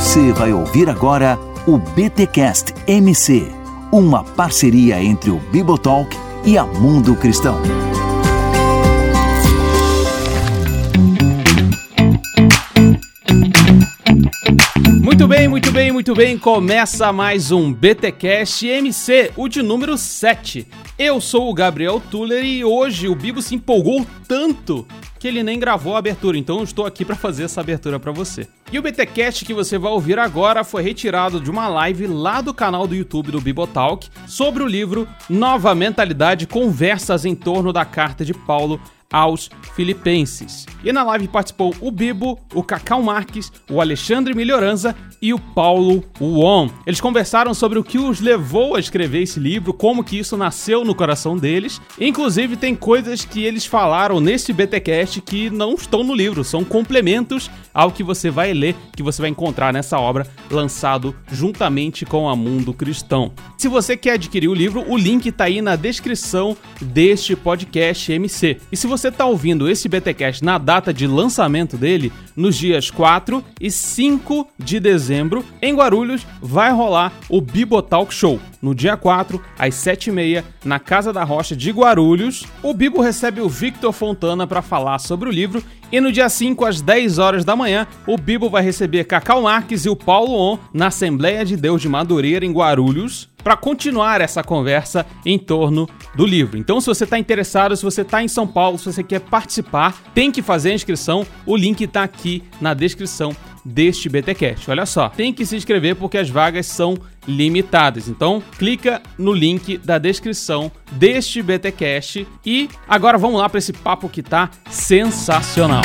Você vai ouvir agora o BTcast MC, uma parceria entre o Bibotalk e a Mundo Cristão. Muito bem, muito bem, muito bem. Começa mais um BTcast MC, o de número 7. Eu sou o Gabriel Tuller e hoje o Bibo se empolgou tanto que ele nem gravou a abertura, então eu estou aqui para fazer essa abertura para você. E o BTcast que você vai ouvir agora foi retirado de uma live lá do canal do YouTube do Bibotalk sobre o livro Nova Mentalidade: Conversas em torno da carta de Paulo aos filipenses. E na live participou o Bibo, o Cacau Marques, o Alexandre Melhoranza e o Paulo Won. Eles conversaram sobre o que os levou a escrever esse livro, como que isso nasceu no coração deles. Inclusive tem coisas que eles falaram nesse BTcast que não estão no livro, são complementos ao que você vai ler, que você vai encontrar nessa obra lançado juntamente com a Mundo Cristão. Se você quer adquirir o livro, o link está aí na descrição deste podcast MC. E se você está ouvindo esse BTcast na data de lançamento dele, nos dias 4 e 5 de dezembro, em Guarulhos, vai rolar o Bibotalk Show. No dia 4, às 7h30, na Casa da Rocha de Guarulhos, o Bibo recebe o Victor Fontana para falar sobre o livro e no dia 5, às 10 horas da manhã, o Bibo vai receber Cacau Marques e o Paulo On na Assembleia de Deus de Madureira, em Guarulhos, para continuar essa conversa em torno do livro. Então, se você está interessado, se você está em São Paulo, se você quer participar, tem que fazer a inscrição. O link está aqui na descrição deste BTcast. Olha só, tem que se inscrever porque as vagas são limitadas. Então, clica no link da descrição deste BTcast e agora vamos lá para esse papo que tá sensacional.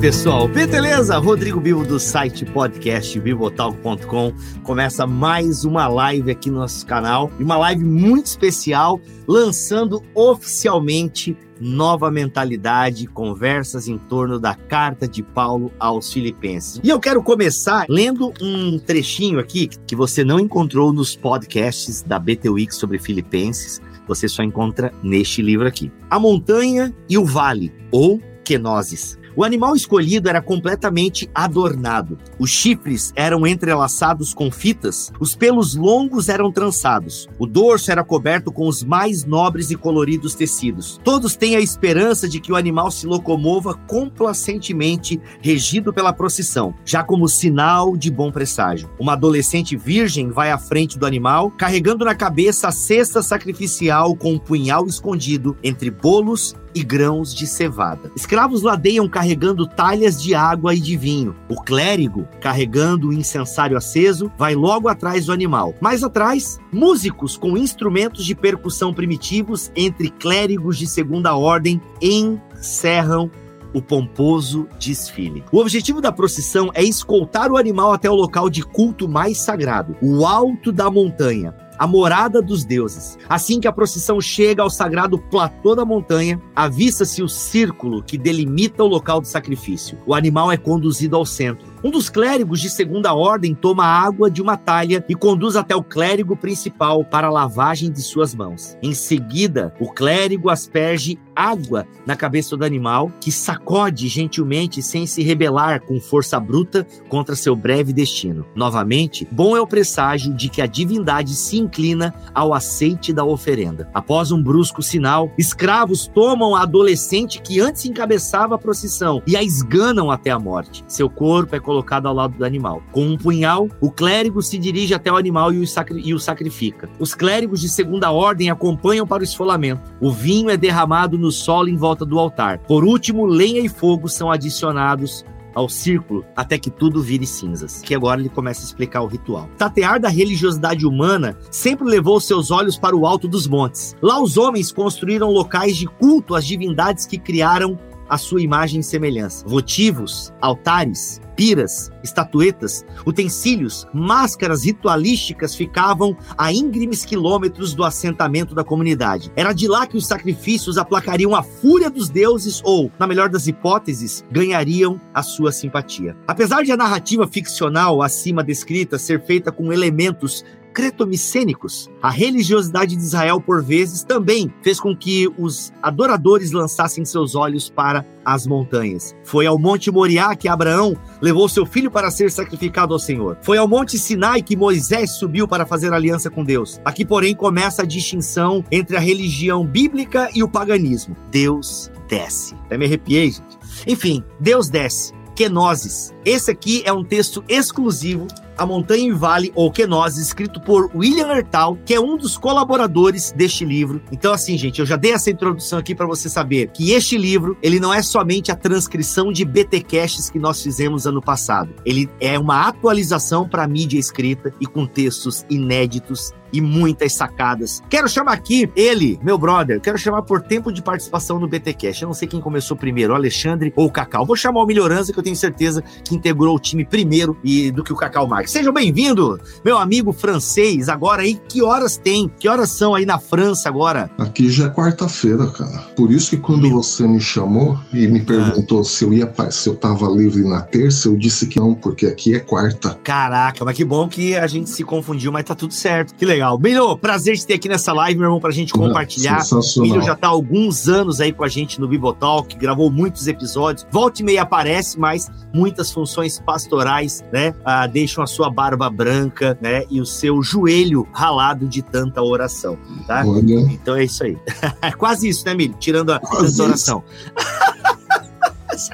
Pessoal, beleza? Rodrigo Bibo do site podcast bibotalk.com começa mais uma live aqui no nosso canal e uma live muito especial lançando oficialmente nova mentalidade, conversas em torno da carta de Paulo aos Filipenses. E eu quero começar lendo um trechinho aqui que você não encontrou nos podcasts da BT Week sobre Filipenses, você só encontra neste livro aqui. A montanha e o vale, ou Kenosis. O animal escolhido era completamente adornado. Os chifres eram entrelaçados com fitas, os pelos longos eram trançados, o dorso era coberto com os mais nobres e coloridos tecidos. Todos têm a esperança de que o animal se locomova complacentemente, regido pela procissão, já como sinal de bom presságio. Uma adolescente virgem vai à frente do animal, carregando na cabeça a cesta sacrificial com um punhal escondido entre bolos e grãos de cevada. Escravos ladeiam carregando talhas de água e de vinho. O clérigo, carregando o incensário aceso, vai logo atrás do animal. Mais atrás, músicos com instrumentos de percussão primitivos entre clérigos de segunda ordem encerram o pomposo desfile. O objetivo da procissão é escoltar o animal até o local de culto mais sagrado, o alto da montanha, a morada dos deuses. Assim que a procissão chega ao sagrado platô da montanha, avista-se o círculo que delimita o local do sacrifício. O animal é conduzido ao centro. Um dos clérigos de segunda ordem toma água de uma talha e conduz até o clérigo principal para a lavagem de suas mãos. Em seguida, o clérigo asperge água na cabeça do animal, que sacode gentilmente sem se rebelar com força bruta contra seu breve destino. Novamente, bom é o presságio de que a divindade se inclina ao aceite da oferenda. Após um brusco sinal, escravos tomam a adolescente que antes encabeçava a procissão e a esganam até a morte. Seu corpo é colocado ao lado do animal. Com um punhal, o clérigo se dirige até o animal e o, sacri e o sacrifica. Os clérigos de segunda ordem acompanham para o esfolamento. O vinho é derramado no solo em volta do altar. Por último, lenha e fogo são adicionados ao círculo até que tudo vire cinzas. Que agora ele começa a explicar o ritual. Tatear da religiosidade humana sempre levou seus olhos para o alto dos montes. Lá os homens construíram locais de culto às divindades que criaram a sua imagem e semelhança. Votivos, altares, piras, estatuetas, utensílios, máscaras ritualísticas ficavam a íngremes quilômetros do assentamento da comunidade. Era de lá que os sacrifícios aplacariam a fúria dos deuses ou, na melhor das hipóteses, ganhariam a sua simpatia. Apesar de a narrativa ficcional acima descrita ser feita com elementos cretomicênicos. A religiosidade de Israel, por vezes, também fez com que os adoradores lançassem seus olhos para as montanhas. Foi ao Monte Moriá que Abraão levou seu filho para ser sacrificado ao Senhor. Foi ao Monte Sinai que Moisés subiu para fazer aliança com Deus. Aqui, porém, começa a distinção entre a religião bíblica e o paganismo. Deus desce. Até me arrepiei, gente. Enfim, Deus desce. Kenosis. Esse aqui é um texto exclusivo a Montanha e Vale, ou Kenosis, escrito por William Ertal, que é um dos colaboradores deste livro. Então, assim, gente, eu já dei essa introdução aqui para você saber que este livro, ele não é somente a transcrição de BTcasts que nós fizemos ano passado. Ele é uma atualização para mídia escrita e com textos inéditos e muitas sacadas. Quero chamar aqui ele, meu brother, quero chamar por tempo de participação no BTcast. Eu não sei quem começou primeiro, o Alexandre ou o Cacau. Vou chamar o Melhorança, que eu tenho certeza que integrou o time primeiro e do que o Cacau Marques. Seja bem-vindo, meu amigo francês. Agora aí, que horas tem? Que horas são aí na França agora? Aqui já é quarta-feira, cara. Por isso que quando meu... você me chamou e me perguntou ah. se eu ia se eu tava livre na terça, eu disse que não, porque aqui é quarta. Caraca, mas que bom que a gente se confundiu, mas tá tudo certo. Que legal legal. Bilho, prazer de ter aqui nessa live, meu irmão, pra gente compartilhar. O Bilho já tá há alguns anos aí com a gente no Bibotalk, gravou muitos episódios. Volta e meia aparece, mas muitas funções pastorais, né? Ah, deixam a sua barba branca, né? E o seu joelho ralado de tanta oração, tá? Olha. Então é isso aí. É quase isso, né, Milho? Tirando a Quase tanta oração.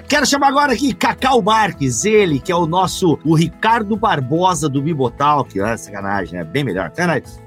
Quero chamar agora aqui Cacau Marques, ele que é o nosso, o Ricardo Barbosa do Bibotalk. Ah, sacanagem, né? Bem melhor.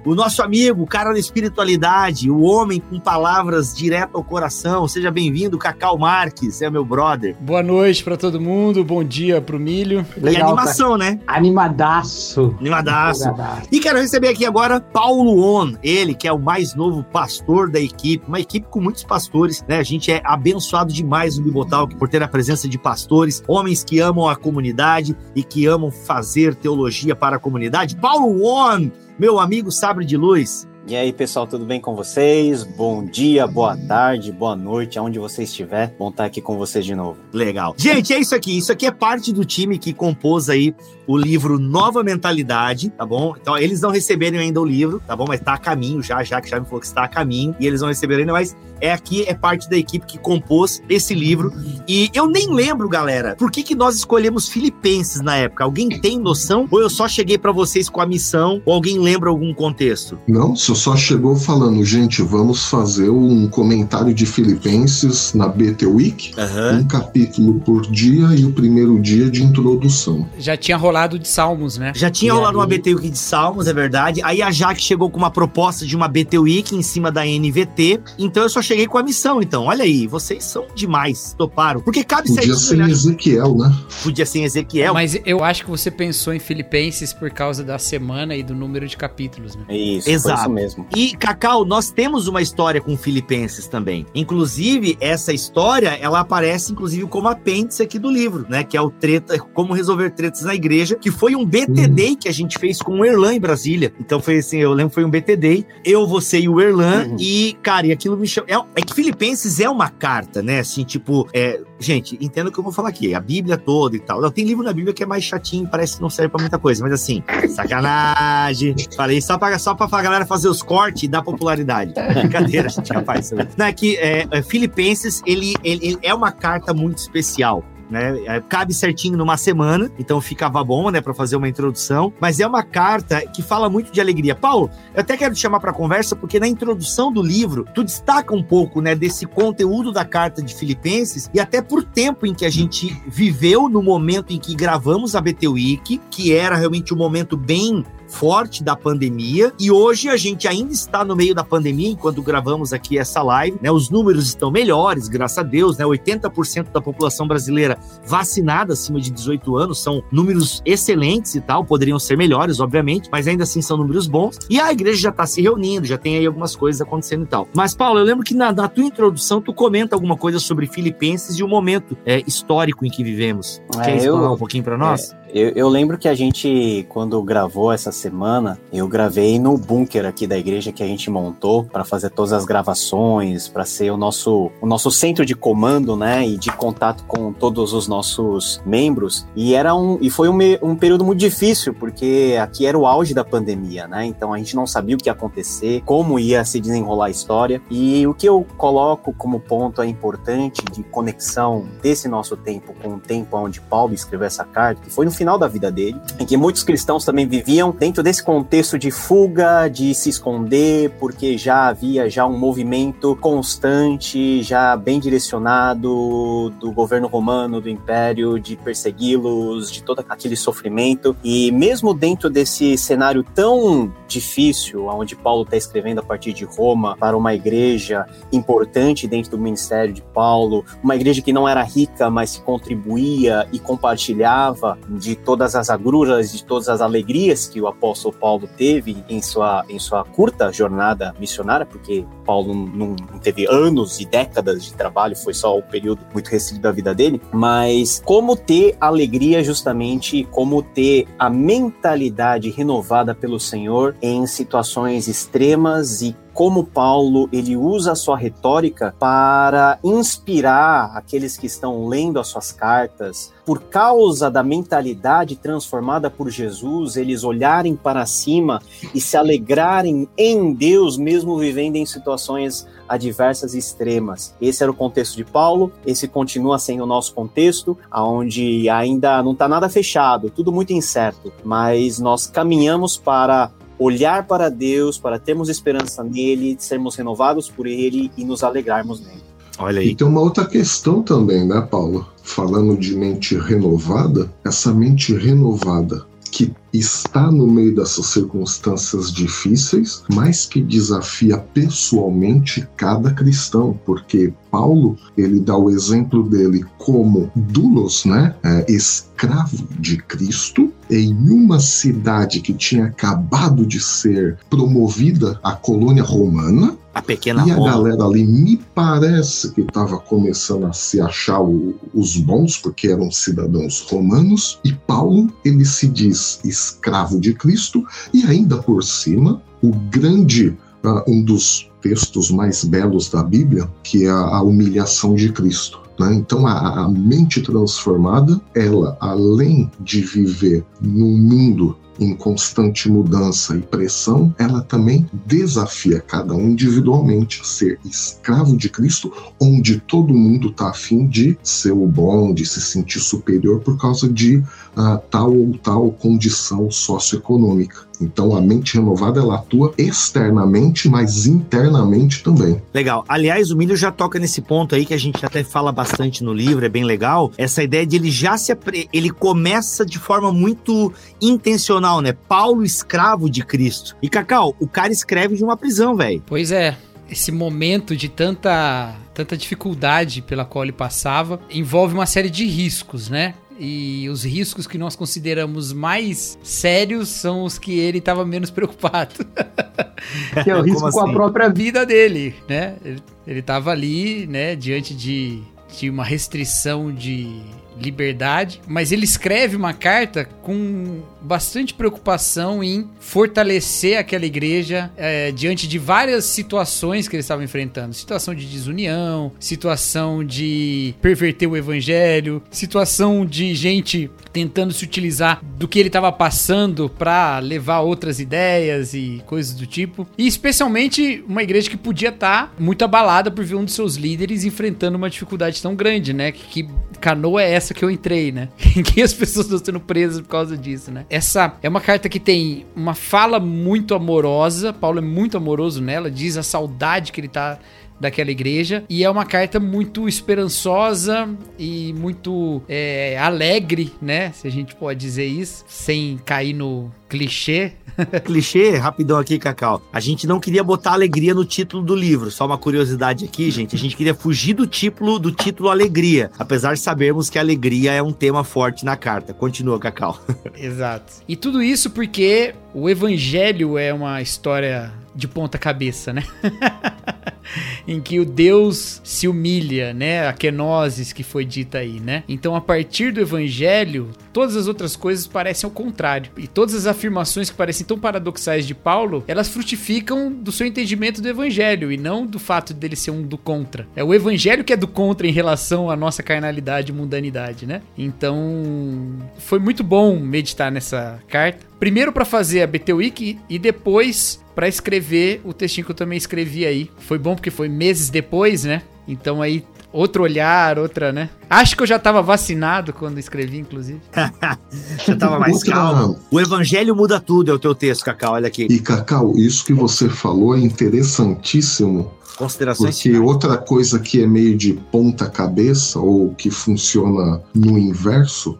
O nosso amigo, o cara da espiritualidade, o homem com palavras direto ao coração. Seja bem-vindo, Cacau Marques, é meu brother. Boa noite para todo mundo, bom dia pro Milho. Legal, e animação, cara. né? Animadaço. Animadaço. E quero receber aqui agora Paulo On, ele que é o mais novo pastor da equipe, uma equipe com muitos pastores, né? A gente é abençoado demais no Bibotalk por ter a presença de pastores, homens que amam a comunidade e que amam fazer teologia para a comunidade. Paulo One, meu amigo Sabre de Luz. E aí, pessoal, tudo bem com vocês? Bom dia, boa tarde, boa noite, aonde você estiver. Bom estar aqui com vocês de novo. Legal. Gente, é isso aqui. Isso aqui é parte do time que compôs aí o livro Nova Mentalidade, tá bom? Então, eles não receberam ainda o livro, tá bom? Mas tá a caminho já, já que já me falou que está a caminho. E eles não receberam ainda, mas é aqui, é parte da equipe que compôs esse livro. E eu nem lembro, galera, por que, que nós escolhemos Filipenses na época. Alguém tem noção? Ou eu só cheguei para vocês com a missão? Ou alguém lembra algum contexto? Não, só só chegou falando, gente, vamos fazer um comentário de Filipenses na BT Week, uhum. um capítulo por dia e o primeiro dia de introdução. Já tinha rolado de Salmos, né? Já tinha e rolado aí... uma BT Week de Salmos, é verdade. Aí a Jaque chegou com uma proposta de uma BT Week em cima da NVT, então eu só cheguei com a missão, então. Olha aí, vocês são demais, toparam. Porque cabe Podia ser né? Ezequiel, né? Podia ser Ezequiel. Mas eu acho que você pensou em Filipenses por causa da semana e do número de capítulos, né? Isso, Exato. isso mesmo mesmo. E, Cacau, nós temos uma história com Filipenses também. Inclusive, essa história, ela aparece, inclusive, como apêndice aqui do livro, né? Que é o Treta, Como Resolver Tretas na Igreja, que foi um BTD que a gente fez com o Erlan em Brasília. Então, foi assim, eu lembro foi um BTD. Eu, você e o Erlan. Uhum. E, cara, e aquilo me chama... É, é, que Filipenses é uma carta, né? Assim, tipo... É... Gente, entenda o que eu vou falar aqui. A Bíblia toda e tal. Não, tem livro na Bíblia que é mais chatinho, parece que não serve pra muita coisa. Mas, assim, sacanagem. Falei só pra, só pra galera fazer os corte da popularidade. Brincadeira, gente, rapaz. Não, é que é, é, Filipenses, ele, ele, ele é uma carta muito especial né? É, cabe certinho numa semana, então ficava bom, né, para fazer uma introdução. Mas é uma carta que fala muito de alegria. Paulo, eu até quero te chamar para conversa porque na introdução do livro tu destaca um pouco, né, desse conteúdo da carta de Filipenses e até por tempo em que a gente viveu no momento em que gravamos a BT Week, que era realmente um momento bem forte da pandemia e hoje a gente ainda está no meio da pandemia enquanto gravamos aqui essa live, né? Os números estão melhores, graças a Deus, né? 80% da população brasileira vacinada acima de 18 anos são números excelentes e tal, poderiam ser melhores, obviamente, mas ainda assim são números bons. E a igreja já está se reunindo, já tem aí algumas coisas acontecendo e tal. Mas Paulo, eu lembro que na, na tua introdução tu comenta alguma coisa sobre Filipenses e o momento é, histórico em que vivemos. É, Quer eu, falar um pouquinho para nós? É, Eu, eu, lembro que a gente, quando gravou essa semana, eu gravei no bunker aqui da igreja que a gente montou para fazer todas as gravações, para ser o nosso, o nosso centro de comando, né, e de contato com todos os nossos membros. E era um, e foi um, um período muito difícil porque aqui era o auge da pandemia, né? Então a gente não sabia o que ia acontecer, como ia se desenrolar a história. E o que eu coloco como ponto é importante de conexão desse nosso tempo com o tempo onde Paulo escreveu essa carta, que foi no final da vida dele, em que muitos cristãos também viviam dentro desse contexto de fuga, de se esconder, porque já havia já um movimento constante, já bem direcionado do governo romano, do império, de persegui-los, de todo aquele sofrimento. E mesmo dentro desse cenário tão difícil, onde Paulo está escrevendo a partir de Roma para uma igreja importante dentro do ministério de Paulo, uma igreja que não era rica, mas que contribuía e compartilhava de todas as agruras, de todas as alegrias que o apóstolo Paulo teve em sua, em sua curta jornada missionária, porque Paulo não, não teve anos e décadas de trabalho, foi só um período muito restrito da vida dele, mas como ter alegria justamente, como ter a mentalidade renovada pelo Senhor em situações extremas e como Paulo ele usa a sua retórica para inspirar aqueles que estão lendo as suas cartas, por causa da mentalidade transformada por Jesus, eles olharem para cima e se alegrarem em Deus, mesmo vivendo em situações adversas e extremas. Esse era o contexto de Paulo, esse continua sendo o nosso contexto, onde ainda não está nada fechado, tudo muito incerto, mas nós caminhamos para olhar para Deus, para termos esperança nele, sermos renovados por ele e nos alegrarmos nele. Olha aí. E tem uma outra questão também, né, Paulo? Falando de mente renovada, essa mente renovada que está no meio dessas circunstâncias difíceis, mas que desafia pessoalmente cada cristão, porque Paulo ele dá o exemplo dele como dulos, né, é, escravo de Cristo, em uma cidade que tinha acabado de ser promovida à colônia romana, a pequena e a galera ali me parece que estava começando a se achar o, os bons, porque eram cidadãos romanos, e Paulo ele se diz escravo de Cristo, e ainda por cima, o grande, uh, um dos textos mais belos da Bíblia, que é a, a humilhação de Cristo. Né? Então, a, a mente transformada, ela, além de viver num mundo em constante mudança e pressão, ela também desafia cada um individualmente a ser escravo de Cristo, onde todo mundo está afim de ser o bom, de se sentir superior por causa de uh, tal ou tal condição socioeconômica. Então a mente renovada ela atua externamente, mas internamente também. Legal. Aliás, o Milho já toca nesse ponto aí que a gente até fala bastante no livro, é bem legal. Essa ideia de ele já se ele começa de forma muito intencional, né? Paulo escravo de Cristo. E Cacau, o cara escreve de uma prisão, velho. Pois é. Esse momento de tanta tanta dificuldade pela qual ele passava envolve uma série de riscos, né? E os riscos que nós consideramos mais sérios são os que ele estava menos preocupado. que é o risco assim? com a assim? própria vida dele, né? Ele estava ali, né, diante de, de uma restrição de liberdade, mas ele escreve uma carta com bastante preocupação em fortalecer aquela igreja é, diante de várias situações que eles estavam enfrentando. Situação de desunião, situação de perverter o evangelho, situação de gente tentando se utilizar do que ele estava passando para levar outras ideias e coisas do tipo. E especialmente uma igreja que podia estar tá muito abalada por ver um de seus líderes enfrentando uma dificuldade tão grande, né? Que, que canoa é essa que eu entrei, né? Em que as pessoas estão sendo presas por causa disso, né? Essa é uma carta que tem uma fala muito amorosa. Paulo é muito amoroso nela, diz a saudade que ele tá daquela igreja. E é uma carta muito esperançosa e muito é, alegre, né? Se a gente pode dizer isso, sem cair no clichê. clichê, rapidão aqui, Cacau. A gente não queria botar alegria no título do livro. Só uma curiosidade aqui, gente. A gente queria fugir do título do título alegria, apesar de sabermos que alegria é um tema forte na carta. Continua, Cacau. Exato. E tudo isso porque o evangelho é uma história de ponta cabeça, né? em que o Deus se humilha, né? A kenosis que foi dita aí, né? Então, a partir do evangelho, todas as outras coisas parecem ao contrário. E todas as afirmações que parecem tão paradoxais de Paulo, elas frutificam do seu entendimento do evangelho e não do fato dele ser um do contra. É o evangelho que é do contra em relação à nossa carnalidade e mundanidade, né? Então, foi muito bom meditar nessa carta. Primeiro para fazer a BT Week e depois para escrever o textinho que eu também escrevi aí. Foi bom porque foi meses depois, né? Então aí outro olhar, outra, né? Acho que eu já tava vacinado quando escrevi, inclusive. já tava mais calmo. O evangelho muda tudo, é o teu texto, Cacau, olha aqui. E Cacau, isso que você falou é interessantíssimo. Considerações Porque finais. outra coisa que é meio de ponta cabeça ou que funciona no inverso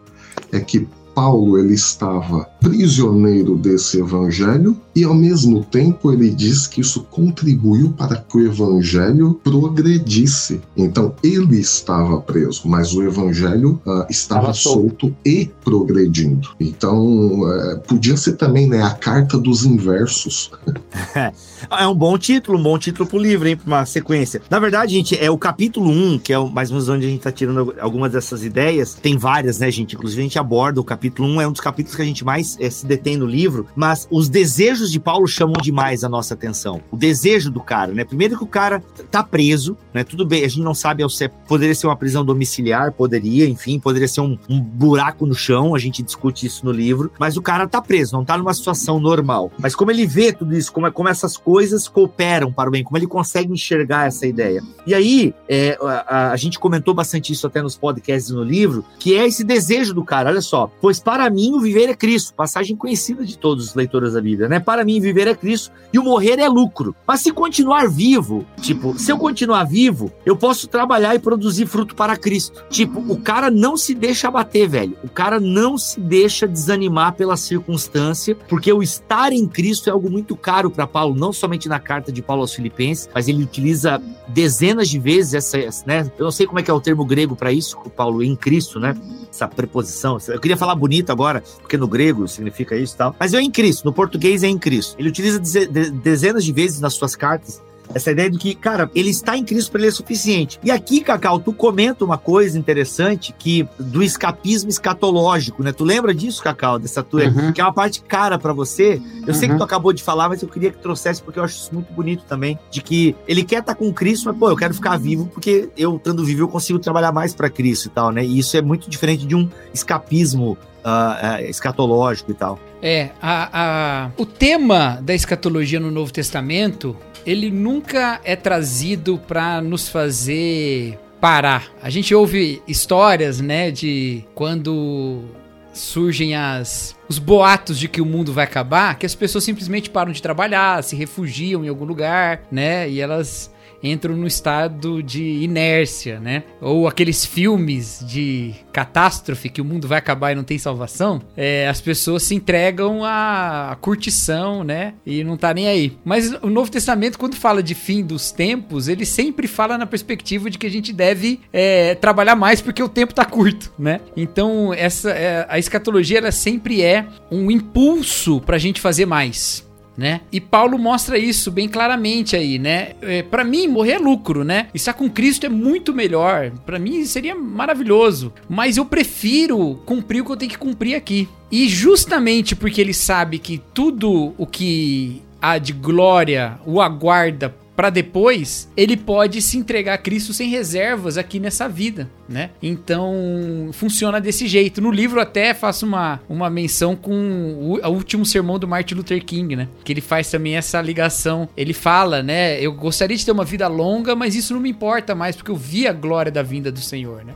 é que Paulo ele estava prisioneiro desse evangelho e ao mesmo tempo ele diz que isso contribuiu para que o evangelho progredisse. Então ele estava preso, mas o evangelho uh, estava solto. e progredindo. Então uh, podia ser também né, a carta dos inversos. é um bom título, um bom título para o livro, hein, para uma sequência. Na verdade, gente, é o capítulo 1, que é mais ou menos onde a gente está tirando algumas dessas ideias. Tem várias, né, gente? Inclusive a gente aborda o capítulo 1, é um dos capítulos que a gente mais é, se detém no livro, mas os desejos de Paulo chamam demais a nossa atenção. O desejo do cara, né? Primeiro que o cara tá preso, né? Tudo bem, a gente não sabe certo, poderia ser uma prisão domiciliar, poderia, enfim, poderia ser um, um, buraco no chão, a gente discute isso no livro, mas o cara tá preso, não tá numa situação normal. Mas como ele vê tudo isso, como, como essas coisas cooperam para o bem, como ele consegue enxergar essa ideia. E aí, é, a, a gente comentou bastante isso até nos podcasts no livro, que é esse desejo do cara, olha só, pois para mim o viver é Cristo, passagem conhecida de todos os leitores da Bíblia, né? Para mim, viver é Cristo e o morrer é lucro. Mas se continuar vivo, tipo, se eu continuar vivo, eu posso trabalhar e produzir fruto para Cristo. Tipo, o cara não se deixa abater, velho. O cara não se deixa desanimar pela circunstância, porque o estar em Cristo é algo muito caro para Paulo, não somente na carta de Paulo aos Filipenses, mas ele utiliza dezenas de vezes essa, né? Eu não sei como é que é o termo grego para isso, Paulo, em Cristo, né? Essa preposição. Eu queria falar bonito agora, porque no grego significa isso e tal. Mas é em Cristo, no português é em Cristo. Ele utiliza dezenas de vezes nas suas cartas essa ideia de que, cara, ele está em Cristo para ele é suficiente. E aqui, Cacau, tu comenta uma coisa interessante que do escapismo escatológico, né? Tu lembra disso, Cacau, dessa tua, uhum. que é uma parte cara para você. Eu uhum. sei que tu uhum. acabou de falar, mas eu queria que trouxesse porque eu acho isso muito bonito também, de que ele quer estar tá com Cristo, mas pô, eu quero ficar vivo porque eu estando vivo eu consigo trabalhar mais para Cristo e tal, né? E isso é muito diferente de um escapismo uh, escatológico e tal. É, a, a, o tema da escatologia no Novo Testamento, ele nunca é trazido para nos fazer parar. A gente ouve histórias, né, de quando surgem as os boatos de que o mundo vai acabar, que as pessoas simplesmente param de trabalhar, se refugiam em algum lugar, né? E elas entram no estado de inércia, né? Ou aqueles filmes de catástrofe que o mundo vai acabar e não tem salvação, é, as pessoas se entregam à, curtição, né? E não tá nem aí. Mas o Novo Testamento, quando fala de fim dos tempos, ele sempre fala na perspectiva de que a gente deve é, trabalhar mais porque o tempo tá curto, né? Então, essa, é, a escatologia, ela sempre é um impulso pra gente fazer mais né? E Paulo mostra isso bem claramente aí, né? É, para mim, morrer é lucro, né? Estar com Cristo é muito melhor. Para mim seria maravilhoso. Mas eu prefiro cumprir o que eu tenho que cumprir aqui. E justamente porque ele sabe que tudo o que há de glória o aguarda para depois ele pode se entregar a Cristo sem reservas aqui nessa vida, né? Então funciona desse jeito. No livro até faço uma, uma menção com o, o último sermão do Martin Luther King, né? Que ele faz também essa ligação. Ele fala, né? Eu gostaria de ter uma vida longa, mas isso não me importa mais porque eu vi a glória da vinda do Senhor, né?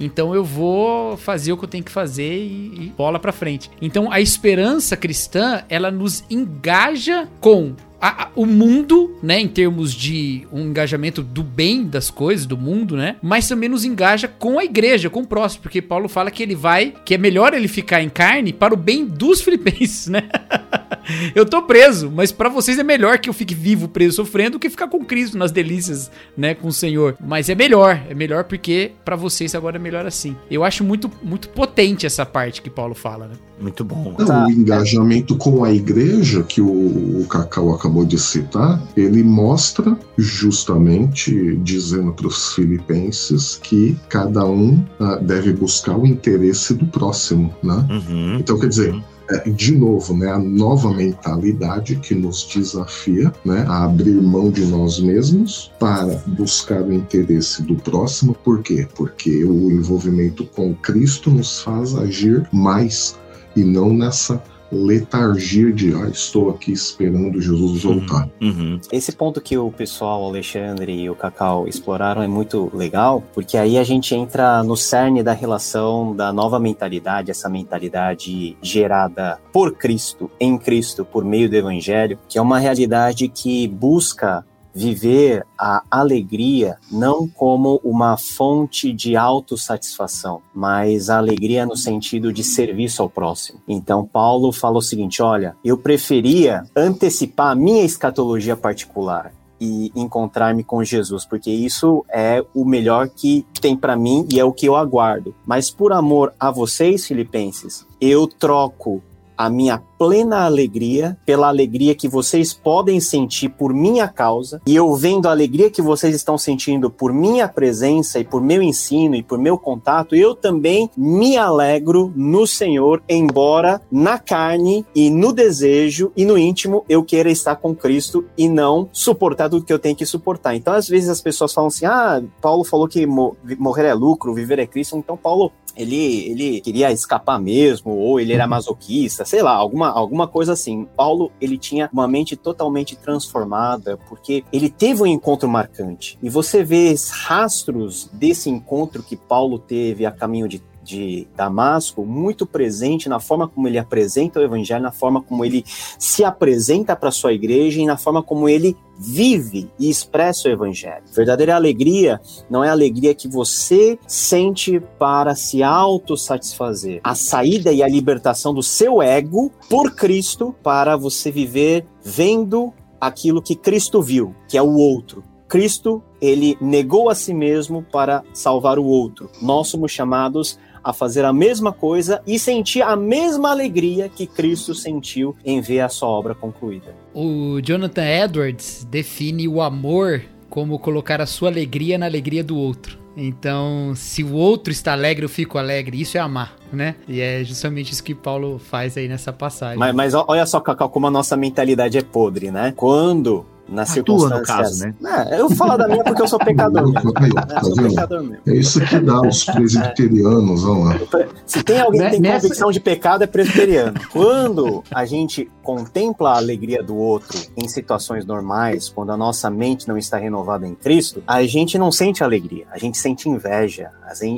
Então eu vou fazer o que eu tenho que fazer e, e bola para frente. Então a esperança cristã, ela nos engaja com a, o mundo, né, em termos de um engajamento do bem das coisas, do mundo, né, mas também nos engaja com a igreja, com o próximo, porque Paulo fala que ele vai, que é melhor ele ficar em carne para o bem dos filipenses, né? eu tô preso, mas para vocês é melhor que eu fique vivo, preso, sofrendo, do que ficar com Cristo nas delícias, né, com o Senhor. Mas é melhor, é melhor porque para vocês agora é melhor assim. Eu acho muito, muito potente essa parte que Paulo fala, né? Muito bom. Não, Tá. O engajamento com a igreja que o, o Cacau acabou de citar, ele mostra justamente dizendo para os filipenses que cada um ah, deve buscar o interesse do próximo, né? Uhum. Então, quer dizer, é, de novo, né, a nova mentalidade que nos desafia né, a abrir mão de nós mesmos para buscar o interesse do próximo. Por quê? Porque o envolvimento com Cristo nos faz agir mais e não nessa letargia de ah, estou aqui esperando Jesus voltar. Uhum. Esse ponto que o pessoal, o Alexandre e o Cacau exploraram é muito legal, porque aí a gente entra no cerne da relação da nova mentalidade, essa mentalidade gerada por Cristo, em Cristo, por meio do Evangelho, que é uma realidade que busca viver a alegria não como uma fonte de autossatisfação, mas a alegria no sentido de serviço ao próximo. Então, Paulo fala o seguinte: olha, eu preferia antecipar a minha escatologia particular e encontrar-me com Jesus, porque isso é o melhor que tem para mim e é o que eu aguardo. Mas por amor a vocês, filipenses, eu troco a minha plena alegria pela alegria que vocês podem sentir por minha causa, e eu vendo a alegria que vocês estão sentindo por minha presença e por meu ensino e por meu contato, eu também me alegro no Senhor, embora na carne e no desejo e no íntimo eu queira estar com Cristo e não suportar tudo que eu tenho que suportar. Então, às vezes as pessoas falam assim: "Ah, Paulo falou que mo- morrer é lucro, viver é Cristo". Então, Paulo ele, ele queria escapar mesmo, ou ele era masoquista, sei lá, alguma, alguma coisa assim. Paulo, ele tinha uma mente totalmente transformada, porque ele teve um encontro marcante. E você vê rastros desse encontro que Paulo teve a caminho de de Damasco muito presente na forma como ele apresenta o evangelho, na forma como ele se apresenta para sua igreja e na forma como ele vive e expressa o evangelho. Verdadeira alegria não é a alegria que você sente para se autossatisfazer. A saída e a libertação do seu ego por Cristo para você viver vendo aquilo que Cristo viu, que é o outro. Cristo, ele negou a si mesmo para salvar o outro. Nós somos chamados a fazer a mesma coisa e sentir a mesma alegria que Cristo sentiu em ver a sua obra concluída. O Jonathan Edwards define o amor como colocar a sua alegria na alegria do outro. Então, se o outro está alegre, eu fico alegre. Isso é amar, né? E é justamente isso que Paulo faz aí nessa passagem. Mas, mas olha só, Cacau, como a nossa mentalidade é podre, né? Quando nas A tua, no caso, né? É, eu falo da minha porque eu sou pecador. mesmo. Aí, É, tá sou vendo? pecador mesmo. É isso que dá os presbiterianos, vamos lá. Se tem alguém que tem Nessa- convicção de pecado, é presbiteriano. Quando a gente contempla a alegria do outro em situações normais, quando a nossa mente não está renovada em Cristo, a gente não sente alegria, a gente sente inveja,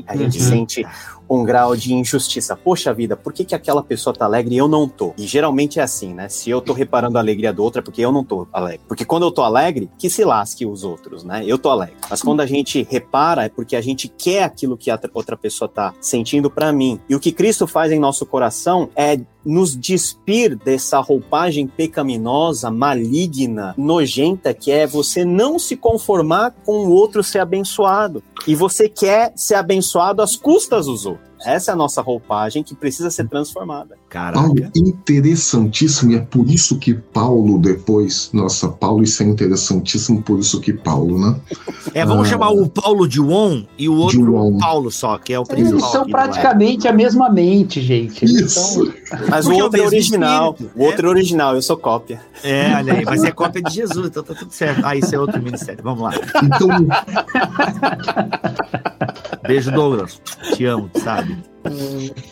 a gente Uhum. sente um grau de injustiça. Poxa vida, por que, que aquela pessoa tá alegre e eu não tô? E geralmente é assim, né? Se eu tô reparando a alegria do outro, é porque eu não tô alegre. Porque quando eu tô alegre, que se lasque os outros, né? Eu tô alegre. Mas quando a gente repara, é porque a gente quer aquilo que a outra pessoa tá sentindo pra mim. E o que Cristo faz em nosso coração é nos despir dessa roupagem pecaminosa, maligna, nojenta, que é você não se conformar com o outro ser abençoado. E você quer ser abençoado às custas dos outros. Essa é a nossa roupagem que precisa ser transformada. Paulo, Caraca. interessantíssimo, e é por isso que Paulo depois. Nossa, Paulo, isso é interessantíssimo, por isso que Paulo, né? É, vamos Ah. chamar o Paulo de Won e o outro Won. Paulo só, que é o principal. Eles são praticamente a mesma mente, gente. Isso. são- Mas Porque o é outro é original. espírito, O outro é original, eu sou cópia. É, olha aí, mas é cópia de Jesus, então tá tudo certo. Ah, isso é outro ministério. Vamos lá. Então, Beijo, Douglas. Te amo, sabe?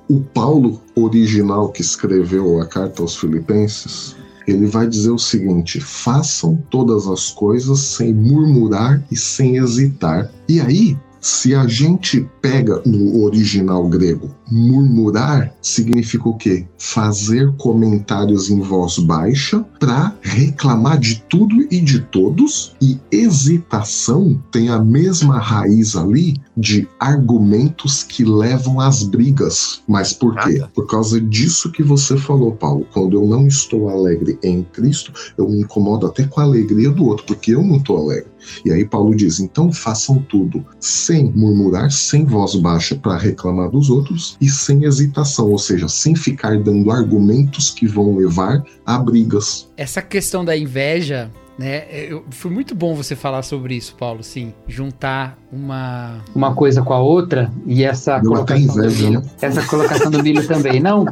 o Paulo original que escreveu a carta aos Filipenses, ele vai dizer o seguinte: façam todas as coisas sem murmurar e sem hesitar. E aí, se a gente pega no original grego Murmurar significa o quê? Fazer comentários em voz baixa para reclamar de tudo e de todos. E hesitação tem a mesma raiz ali de argumentos que levam às brigas. Mas por quê? Por causa disso que você falou, Paulo. Quando eu não estou alegre em Cristo, eu me incomodo até com a alegria do outro, porque eu não estou alegre. E aí Paulo diz: então façam tudo sem murmurar, sem voz baixa para reclamar dos outros e sem hesitação, ou seja, sem ficar dando argumentos que vão levar a brigas. Essa questão da inveja né? Eu, foi muito bom você falar sobre isso, Paulo, sim. Juntar uma. Uma coisa com a outra e essa Deu colocação inveja, do milho. né? Essa colocação do milho também. Não,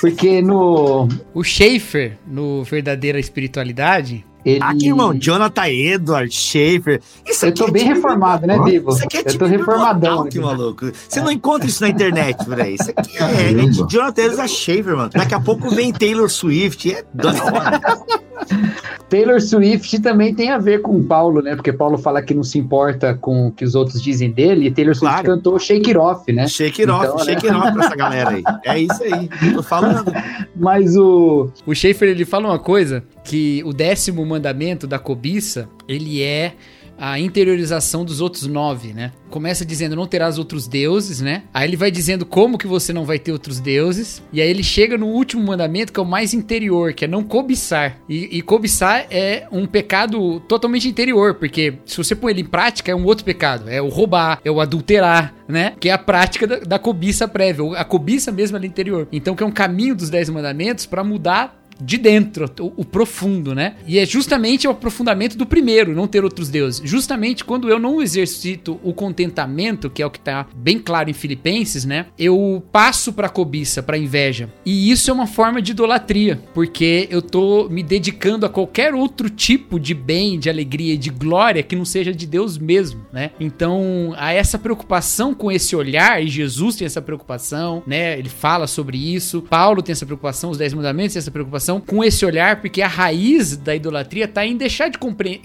porque no. O Schaefer, no Verdadeira Espiritualidade, Ele... Aqui, irmão, Jonathan Edward, Schaefer. Isso Eu tô é bem tipo- reformado, né, Bibo? Isso aqui é Eu tipo tô reformadão. que aqui. maluco. Você não encontra isso na internet, por aí. Isso aqui é, é Jonathan Edwards a Schaefer, mano. Daqui a pouco vem Taylor Swift. É da hora. Taylor Swift também tem a ver com Paulo, né? Porque Paulo fala que não se importa com o que os outros dizem dele, e Taylor Swift Claro. cantou Shake It Off, né? Shake it off, Então, né? shake it off pra essa galera aí. É isso aí. Tô falando. Mas o. o Schaefer ele fala uma coisa que o décimo mandamento da cobiça, ele é a interiorização dos outros nove, né? Começa dizendo não terás outros deuses, né? Aí ele vai dizendo como que você não vai ter outros deuses. E aí ele chega no último mandamento, que é o mais interior, que é não cobiçar. E, e cobiçar é um pecado totalmente interior, porque se você põe ele em prática, é um outro pecado. É o roubar, é o adulterar, né? Que é a prática da, da cobiça prévia. A cobiça mesmo é interior. Então, que é um caminho dos dez mandamentos para mudar de dentro, o, o profundo, né? E é justamente o aprofundamento do primeiro, não ter outros deuses. Justamente quando eu não exercito o contentamento, que é o que tá bem claro em Filipenses, né? Eu passo pra cobiça, pra inveja. E isso é uma forma de idolatria, porque eu tô me dedicando a qualquer outro tipo de bem, de alegria e de glória que não seja de Deus mesmo, né? Então, há essa preocupação com esse olhar, e Jesus tem essa preocupação, né? Ele fala sobre isso. Paulo tem essa preocupação, os Dez Mandamentos têm essa preocupação com esse olhar, porque a raiz da idolatria tá em deixar de,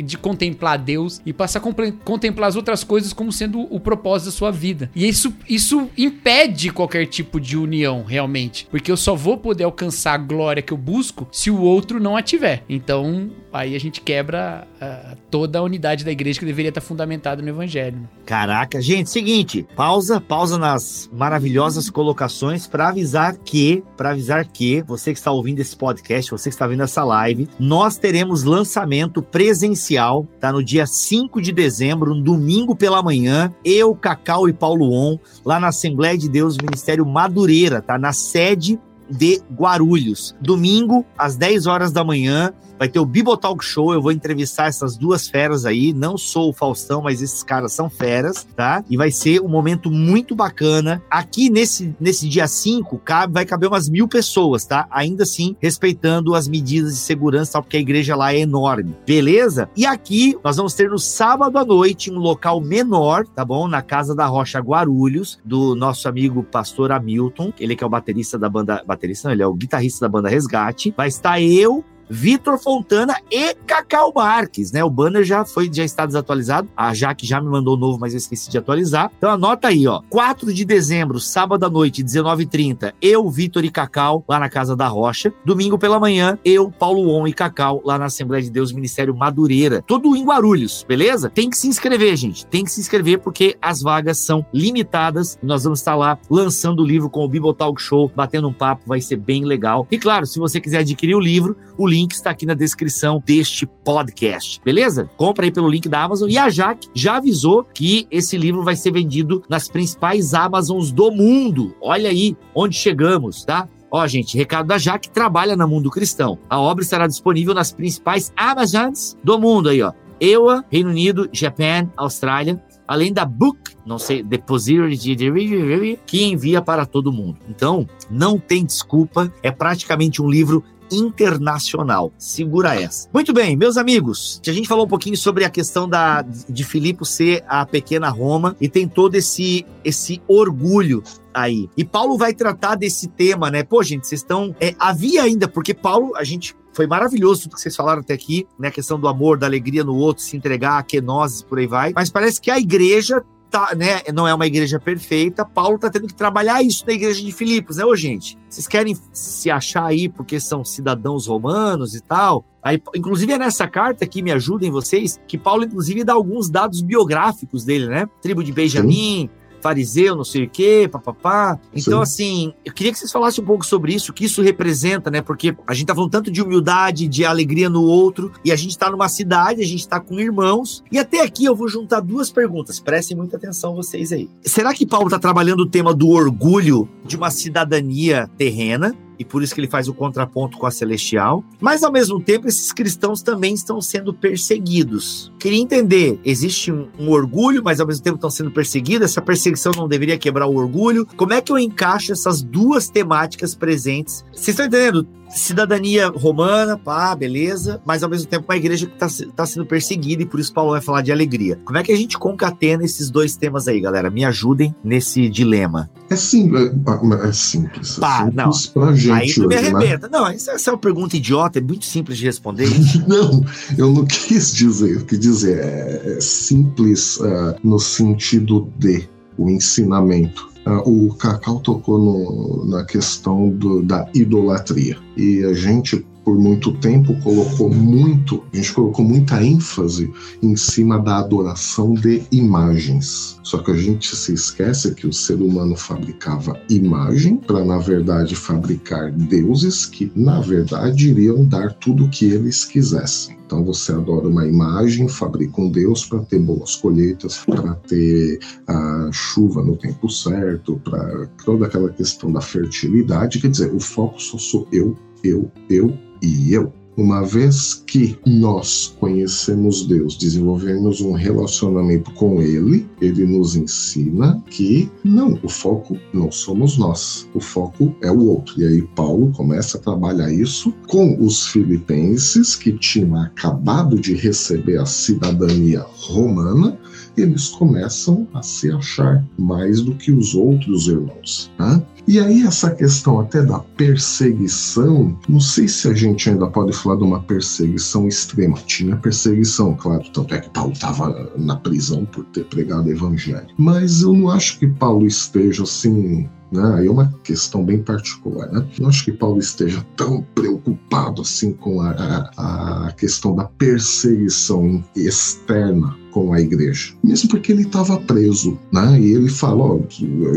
de contemplar Deus e passar a contemplar as outras coisas como sendo o propósito da sua vida. E isso, isso impede qualquer tipo de união, realmente. Porque eu só vou poder alcançar a glória que eu busco se o outro não a tiver. Então, aí a gente quebra ah, toda a unidade da igreja que deveria estar fundamentada no evangelho. Caraca, gente, seguinte, pausa, pausa nas maravilhosas colocações para avisar que, para avisar que você que está ouvindo esse podcast, você que está vendo essa live, nós teremos lançamento presencial, tá? No dia 5 de dezembro, um domingo pela manhã, eu, Cacau e Paulo On, lá na Assembleia de Deus Ministério Madureira, tá? Na sede de Guarulhos. Domingo, às 10 horas da manhã, vai ter o Bibotalk Show. Eu vou entrevistar essas duas feras aí. Não sou o Faustão, mas esses caras são feras, tá? E vai ser um momento muito bacana. Aqui nesse, nesse dia 5, cabe, vai caber umas mil pessoas, tá? Ainda assim, respeitando as medidas de segurança, porque a igreja lá é enorme. Beleza? E aqui nós vamos ter no sábado à noite um local menor, tá bom? Na Casa da Rocha Guarulhos, do nosso amigo pastor Hamilton, ele que é o baterista da banda. Baterista, não, ele é o guitarrista da banda Resgate. Vai estar eu, Vitor Fontana e Cacau Marques, né? O banner já foi, já está desatualizado. A Jaque já me mandou novo, mas eu esqueci de atualizar. Então anota aí, ó. 4 de dezembro, sábado à noite, 19h30, eu, Vitor e Cacau, lá na Casa da Rocha. Domingo pela manhã, eu, Paulo On e Cacau, lá na Assembleia de Deus Ministério Madureira. Tudo em Guarulhos, beleza? Tem que se inscrever, gente. Tem que se inscrever porque as vagas são limitadas. Nós vamos estar lá lançando o livro com o Bibotalk Show, batendo um papo, vai ser bem legal. E claro, se você quiser adquirir o livro, o link está aqui na descrição deste podcast, beleza? Compra aí pelo link da Amazon. E a Jaque já avisou que esse livro vai ser vendido nas principais Amazons do mundo. Olha aí onde chegamos, tá? Ó, gente, recado da Jaque trabalha no mundo cristão. A obra estará disponível nas principais Amazons do mundo aí, ó. EUA, Reino Unido, Japan, Austrália, além da Book, não sei, Depository, que envia para todo mundo. Então, não tem desculpa, é praticamente um livro internacional. Segura essa. Muito bem, meus amigos, a gente falou um pouquinho sobre a questão da, de Filipe ser a pequena Roma e tem todo esse, esse orgulho aí. E Paulo vai tratar desse tema, né? Pô, gente, vocês estão. é, havia ainda, porque Paulo, a gente. Foi maravilhoso tudo que vocês falaram até aqui, né? A questão do amor, da alegria no outro, se entregar, a por aí vai. Mas parece que a igreja tá, né, não é uma igreja perfeita, Paulo tá tendo que trabalhar isso na igreja de Filipos, né, ô gente? Vocês querem se achar aí porque são cidadãos romanos e tal? Aí, inclusive é nessa carta que me ajudem vocês, que Paulo inclusive dá alguns dados biográficos dele, né? Tribo de Benjamim, Sim fariseu, não sei o quê, papapá. Então, Sim. assim, eu queria que vocês falassem um pouco sobre isso, o que isso representa, né? Porque a gente tá falando tanto de humildade, de alegria no outro, e a gente tá numa cidade, a gente tá com irmãos. E até aqui eu vou juntar duas perguntas, prestem muita atenção vocês aí. Será que Paulo tá trabalhando o tema do orgulho de uma cidadania terrena? E por isso que ele faz o contraponto com a celestial. Mas ao mesmo tempo, esses cristãos também estão sendo perseguidos. Queria entender, existe um, um, orgulho, mas ao mesmo tempo estão sendo perseguidos. Essa perseguição não deveria quebrar o orgulho. Como é que eu encaixo essas duas temáticas presentes? Vocês estão entendendo? Cidadania romana, pá, beleza, mas ao mesmo tempo uma igreja que está tá sendo perseguida e por isso Paulo vai falar de alegria. Como é que a gente concatena esses dois temas aí, galera? Me ajudem nesse dilema. É simples, é, é simples. É pá, é simples não. pra gente. Aí tu me né? arrebenta. Né? Não, essa é uma pergunta idiota, é muito simples de responder. não, eu não quis dizer, eu quis dizer, é, é simples uh, no sentido de o ensinamento o Cacau tocou no, na questão do, da idolatria. E a gente, por muito tempo, colocou muito, a gente colocou muita ênfase em cima da adoração de imagens. Só que a gente se esquece que o ser humano fabricava imagem para, na verdade, fabricar deuses que, na verdade, iriam dar tudo o que eles quisessem. Então você adora uma imagem, fabrica um Deus para ter boas colheitas, para ter a chuva no tempo certo, para toda aquela questão da fertilidade. Quer dizer, o foco só sou eu, eu, eu e eu. Uma vez que nós conhecemos Deus, desenvolvemos um relacionamento com Ele, Ele nos ensina que não, o foco não somos nós, o foco é o outro. E aí Paulo começa a trabalhar isso com os filipenses que tinham acabado de receber a cidadania romana eles começam a se achar mais do que os outros irmãos. Tá? E aí, essa questão até da perseguição, não sei se a gente ainda pode falar de uma perseguição extrema. Tinha perseguição, claro, tanto é que Paulo estava na prisão por ter pregado o evangelho. Mas eu não acho que Paulo esteja assim né? Aí é uma questão bem particular. Né? Não acho que Paulo esteja tão preocupado assim com a, a, a questão da perseguição externa com a igreja, mesmo porque ele estava preso, né? E ele falou,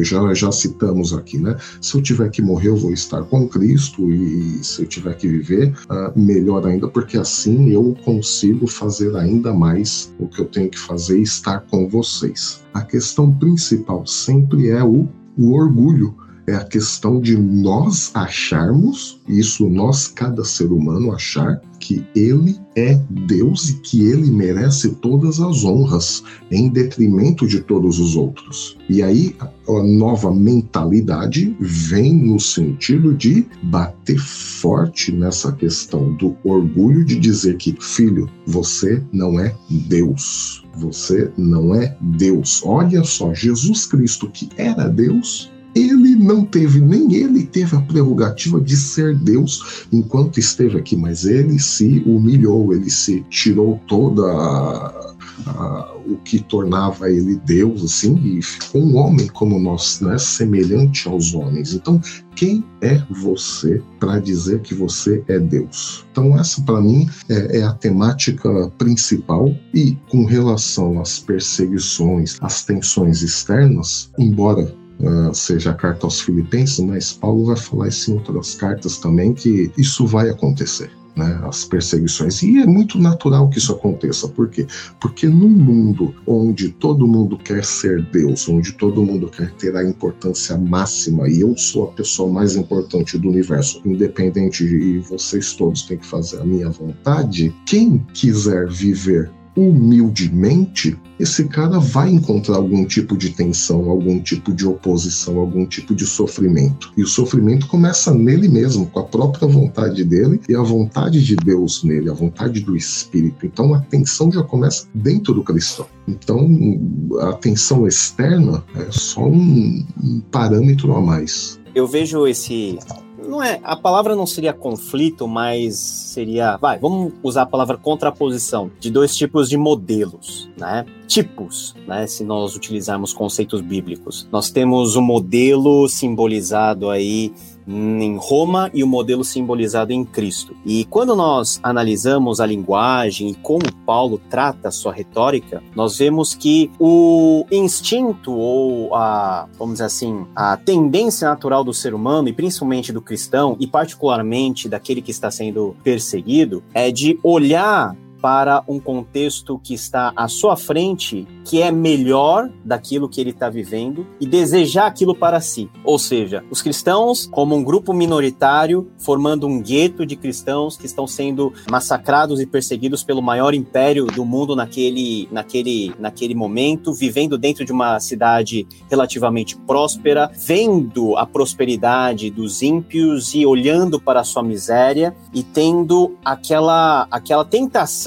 já já citamos aqui, né? Se eu tiver que morrer, eu vou estar com Cristo e se eu tiver que viver, uh, melhor ainda, porque assim eu consigo fazer ainda mais o que eu tenho que fazer e estar com vocês. A questão principal sempre é o o orgulho é a questão de nós acharmos, isso nós, cada ser humano, achar que ele é Deus e que ele merece todas as honras em detrimento de todos os outros. E aí a nova mentalidade vem no sentido de bater forte nessa questão do orgulho de dizer que, filho, você não é Deus. Você não é Deus. Olha só, Jesus Cristo, que era Deus, ele não teve, nem ele teve a prerrogativa de ser Deus enquanto esteve aqui, mas ele se humilhou, ele se tirou toda a, a, o que tornava ele Deus, assim, e ficou um homem como nós, né, semelhante aos homens. Então, quem é você para dizer que você é Deus? Então, essa para mim é, é, a temática principal. E com relação às perseguições, às tensões externas, embora Uh, seja a carta aos Filipenses, mas Paulo vai falar isso em outras cartas também, que isso vai acontecer. Né, as perseguições. E é muito natural que isso aconteça. Por quê? Porque num mundo onde todo mundo quer ser Deus, onde todo mundo quer ter a importância máxima, e eu sou a pessoa mais importante do universo, independente, e vocês todos têm que fazer a minha vontade, quem quiser viver humildemente, esse cara vai encontrar algum tipo de tensão, algum tipo de oposição, algum tipo de sofrimento. E o sofrimento começa nele mesmo, com a própria vontade dele e a vontade de Deus nele, a vontade do Espírito. Então a tensão já começa dentro do cristão. Então a tensão externa é só um, um parâmetro a mais. Eu vejo esse não é, a palavra não seria conflito, mas seria, vai, vamos usar a palavra contraposição de dois tipos de modelos. né? tipos, né? se nós utilizarmos conceitos bíblicos. Nós temos o modelo simbolizado aí em Roma e o modelo simbolizado em Cristo. E quando nós analisamos a linguagem e como Paulo trata a sua retórica, nós vemos que o instinto ou a, vamos dizer assim, a tendência natural do ser humano e principalmente do cristão e particularmente daquele que está sendo perseguido é de olhar para um contexto que está à sua frente, que é melhor daquilo que ele está vivendo e desejar aquilo para si. Ou seja, os cristãos, como um grupo minoritário, formando um gueto de cristãos que estão sendo massacrados e perseguidos pelo maior império do mundo naquele, naquele, naquele momento, vivendo dentro de uma cidade relativamente próspera, vendo a prosperidade dos ímpios e olhando para a sua miséria e tendo aquela, aquela tentação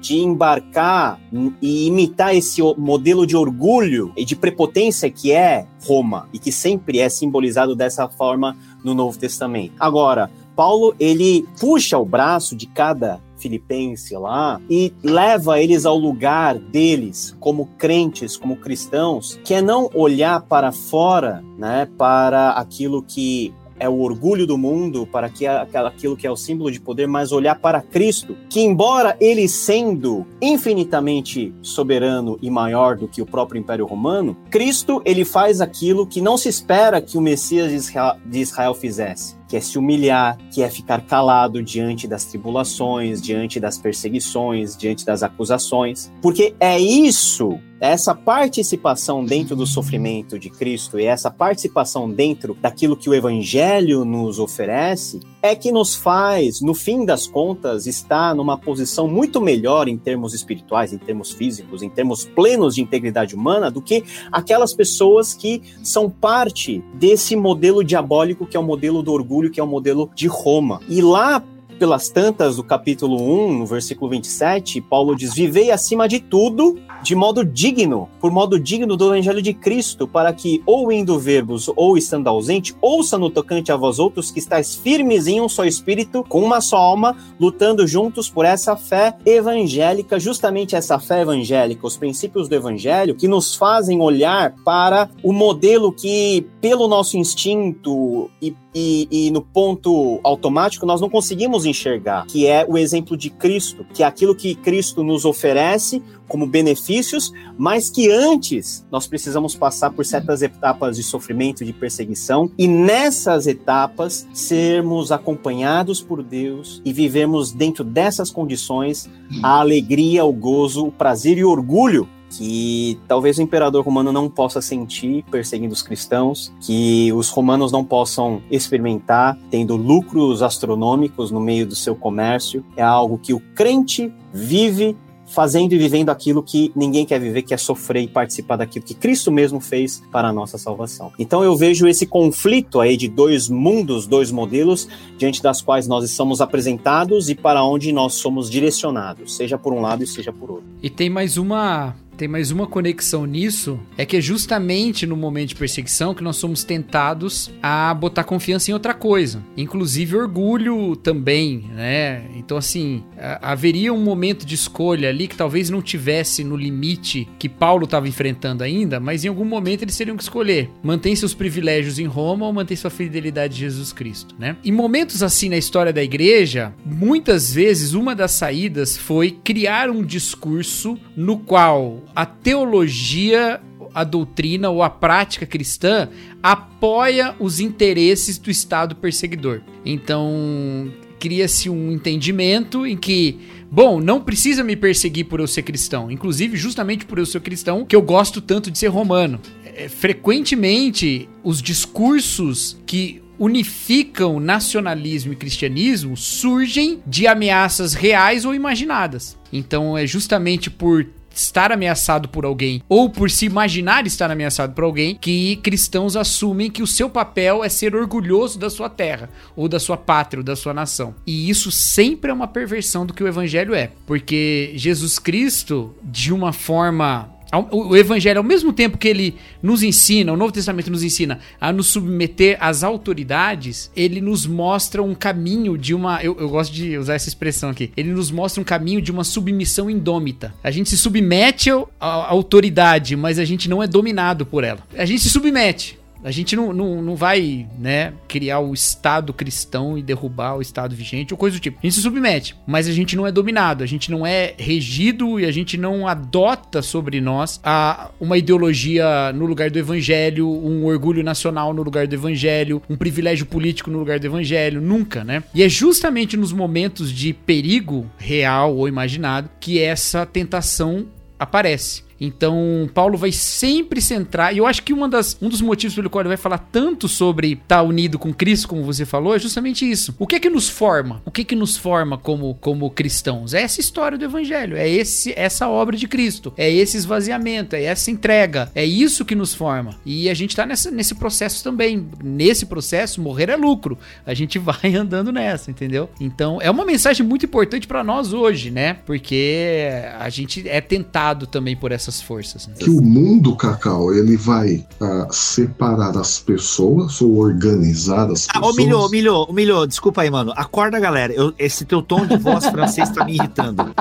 de embarcar e imitar esse modelo de orgulho e de prepotência que é Roma e que sempre é simbolizado dessa forma no Novo Testamento. Agora, Paulo ele puxa o braço de cada filipense lá e leva eles ao lugar deles como crentes, como cristãos, que é não olhar para fora, né, para aquilo que é o orgulho do mundo, para que aquilo que é o símbolo de poder, mas olhar para Cristo, que embora ele sendo infinitamente soberano e maior do que o próprio Império Romano, Cristo ele faz aquilo que não se espera que o Messias de Israel, de Israel fizesse que é se humilhar, que é ficar calado diante das tribulações, diante das perseguições, diante das acusações, porque é isso, essa participação dentro do sofrimento de Cristo e essa participação dentro daquilo que o evangelho nos oferece é que nos faz, no fim das contas, estar numa posição muito melhor em termos espirituais, em termos físicos, em termos plenos de integridade humana do que aquelas pessoas que são parte desse modelo diabólico que é o modelo do orgulho que é o modelo de Roma. E lá pelas tantas do capítulo 1, no versículo 27, Paulo diz: Vivei acima de tudo de modo digno, por modo digno do evangelho de Cristo, para que, ou indo verbos, ou estando ausente, ouça no tocante a vós outros que estáis firmes em um só espírito, com uma só alma, lutando juntos por essa fé evangélica, justamente essa fé evangélica, os princípios do evangelho, que nos fazem olhar para o modelo que, pelo nosso instinto e e, e, no ponto automático nós não conseguimos enxergar, que é o exemplo de Cristo, que é aquilo que Cristo nos oferece como benefícios, mas que antes nós precisamos passar por certas etapas de sofrimento, de perseguição, e nessas etapas sermos acompanhados por Deus e vivemos dentro dessas condições a alegria, o gozo, o prazer e o orgulho que talvez o imperador romano não possa sentir perseguindo os cristãos, que os romanos não possam experimentar tendo lucros astronômicos no meio do seu comércio. É algo que o crente vive fazendo e vivendo aquilo que ninguém quer viver, que é sofrer e participar daquilo que Cristo mesmo fez para a nossa salvação. Então eu vejo esse conflito aí de dois mundos, dois modelos, diante das quais nós estamos apresentados e para onde nós somos direcionados, seja por um lado e seja por outro. E tem mais uma tem mais uma conexão nisso, é que é justamente no momento de perseguição que nós somos tentados a botar confiança em outra coisa, inclusive orgulho também, né? Então assim, haveria um momento de escolha ali que talvez não tivesse no limite que Paulo estava enfrentando ainda, mas em algum momento eles teriam que escolher: manter seus privilégios em Roma ou manter sua fidelidade a Jesus Cristo, né? Em momentos assim na história da igreja, muitas vezes uma das saídas foi criar um discurso no qual a teologia, a doutrina ou a prática cristã apoia os interesses do Estado perseguidor. Então, cria-se um entendimento em que, bom, não precisa me perseguir por eu ser cristão. Inclusive, justamente por eu ser cristão, que eu gosto tanto de ser romano. É, frequentemente, os discursos que unificam nacionalismo e cristianismo surgem de ameaças reais ou imaginadas. Então, é justamente por estar ameaçado por alguém ou por se imaginar estar ameaçado por alguém que cristãos assumem que o seu papel é ser orgulhoso da sua terra ou da sua pátria ou da sua nação. E isso sempre é uma perversão do que o evangelho é, porque Jesus Cristo, de uma forma o evangelho, ao mesmo tempo que ele nos ensina, o Novo Testamento nos ensina a nos submeter às autoridades, ele nos mostra um caminho de uma. Eu, eu gosto de usar essa expressão aqui. Ele nos mostra um caminho de uma submissão indômita. A gente se submete à autoridade, mas a gente não é dominado por ela. A gente se submete. A gente não, não, não vai, né, criar o Estado cristão e derrubar o Estado vigente ou coisa do tipo. A gente se submete, mas a gente não é dominado, a gente não é regido e a gente não adota sobre nós a, uma ideologia no lugar do evangelho, um orgulho nacional no lugar do evangelho, um privilégio político no lugar do evangelho, nunca, né? E é justamente nos momentos de perigo real ou imaginado que essa tentação aparece. Então, Paulo vai sempre centrar, e eu acho que uma das, um dos motivos pelo qual ele vai falar tanto sobre estar tá unido com Cristo, como você falou, é justamente isso. O que é que nos forma? O que é que nos forma como, como cristãos? É essa história do evangelho, é esse essa obra de Cristo, é esse esvaziamento, é essa entrega, é isso que nos forma. E a gente está nesse processo também. Nesse processo, morrer é lucro. A gente vai andando nessa, entendeu? Então, é uma mensagem muito importante para nós hoje, né? Porque a gente é tentado também por essas forças. Né? Que o mundo, Cacau, ele vai uh, separar as pessoas ou organizar as ah, pessoas. Ô, Milho, Milho, Milho, desculpa aí, mano. Acorda, galera. Eu, esse teu tom de voz francês tá me irritando.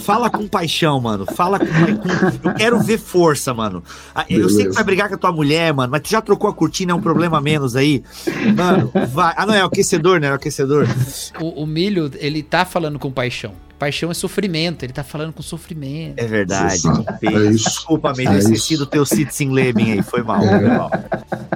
Fala com paixão, mano. Fala com. Eu quero ver força, mano. Ah, eu Beleza. sei que vai brigar com a tua mulher, mano, mas tu já trocou a cortina, é um problema menos aí. Mano, vai. Ah, não, é o aquecedor, né? É o aquecedor. O, o Milho, ele tá falando com paixão. Paixão é sofrimento, ele tá falando com sofrimento. É verdade. É Desculpa, Milho, é esqueci do teu Citizen Levin aí, foi mal, é. foi mal.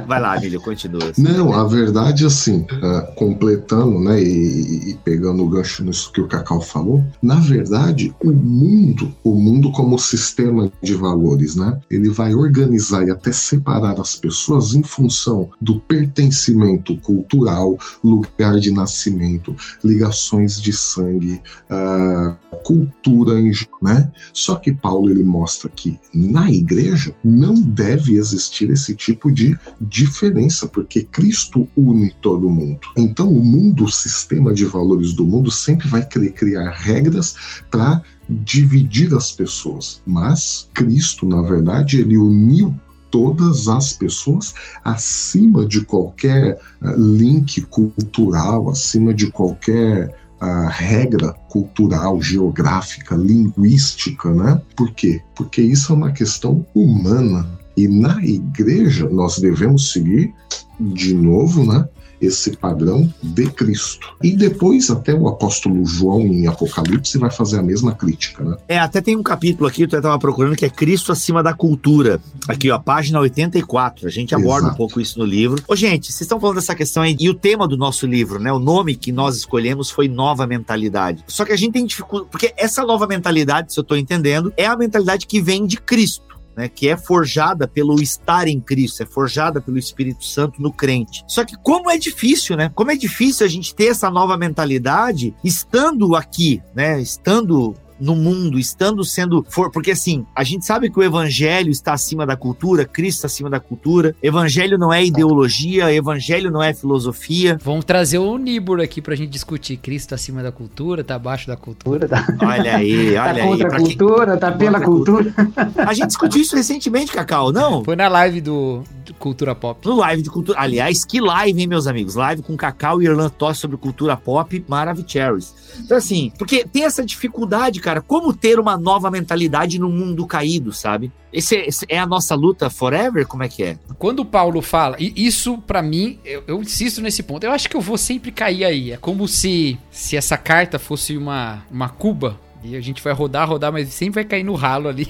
Vai lá, Milho, continua. Não, a verdade, assim, uh, completando, né, e, e, pegando o gancho nisso que o Cacau falou, na verdade, o mundo, o mundo como sistema de valores, né, ele vai organizar e até separar as pessoas em função do pertencimento cultural, lugar de nascimento, ligações de sangue, uh, cultura, né? Só que Paulo ele mostra que na igreja não deve existir esse tipo de diferença, porque Cristo une todo mundo. Então o mundo, o sistema de valores do mundo sempre vai querer criar regras para dividir as pessoas, mas Cristo, na verdade, ele uniu todas as pessoas acima de qualquer eh, link cultural, acima de qualquer a regra cultural, geográfica, linguística, né? Por quê? Porque isso é uma questão humana. E na igreja nós devemos seguir, de novo, né? esse padrão de Cristo. E depois até o apóstolo João em Apocalipse vai fazer a mesma crítica, né? É, até tem um capítulo aqui, eu estava procurando, que é Cristo acima da cultura. Aqui, ó, página 84. A gente aborda Exato. um pouco isso no livro. Ô, gente, vocês estão falando dessa questão aí, e o tema do nosso livro, né? O nome que nós escolhemos foi Nova Mentalidade. Só que a gente tem dificuldade, porque essa nova mentalidade, se eu estou entendendo, é a mentalidade que vem de Cristo né, que é forjada pelo estar em Cristo, é forjada pelo Espírito Santo no crente. Só que como é difícil, né? Como é difícil a gente ter essa nova mentalidade estando aqui, né? Estando no mundo, estando sendo. For... Porque assim, a gente sabe que o evangelho está acima da cultura, Cristo está acima da cultura. Evangelho não é ideologia, evangelho não é filosofia. Vamos trazer o Nibur aqui pra gente discutir. Cristo acima da cultura, tá abaixo da cultura. Tá... Olha aí, olha tá aí. Contra a cultura, quem... tá pela cultura. A gente discutiu isso recentemente, Cacau, não? Foi na live do, do Cultura Pop. No live de cultura. Aliás, que live, hein, meus amigos? Live com Cacau e Irlan Toss sobre cultura pop, maravilhoso. Então, assim, porque tem essa dificuldade, cara, como ter uma nova mentalidade no mundo caído, sabe? Esse é, esse é a nossa luta forever? Como é que é? Quando o Paulo fala, e isso para mim, eu, eu, insisto nesse ponto, eu acho que eu vou sempre cair aí. É como se, se essa carta fosse uma, uma cuba, e a gente vai rodar, rodar, mas sempre vai cair no ralo ali.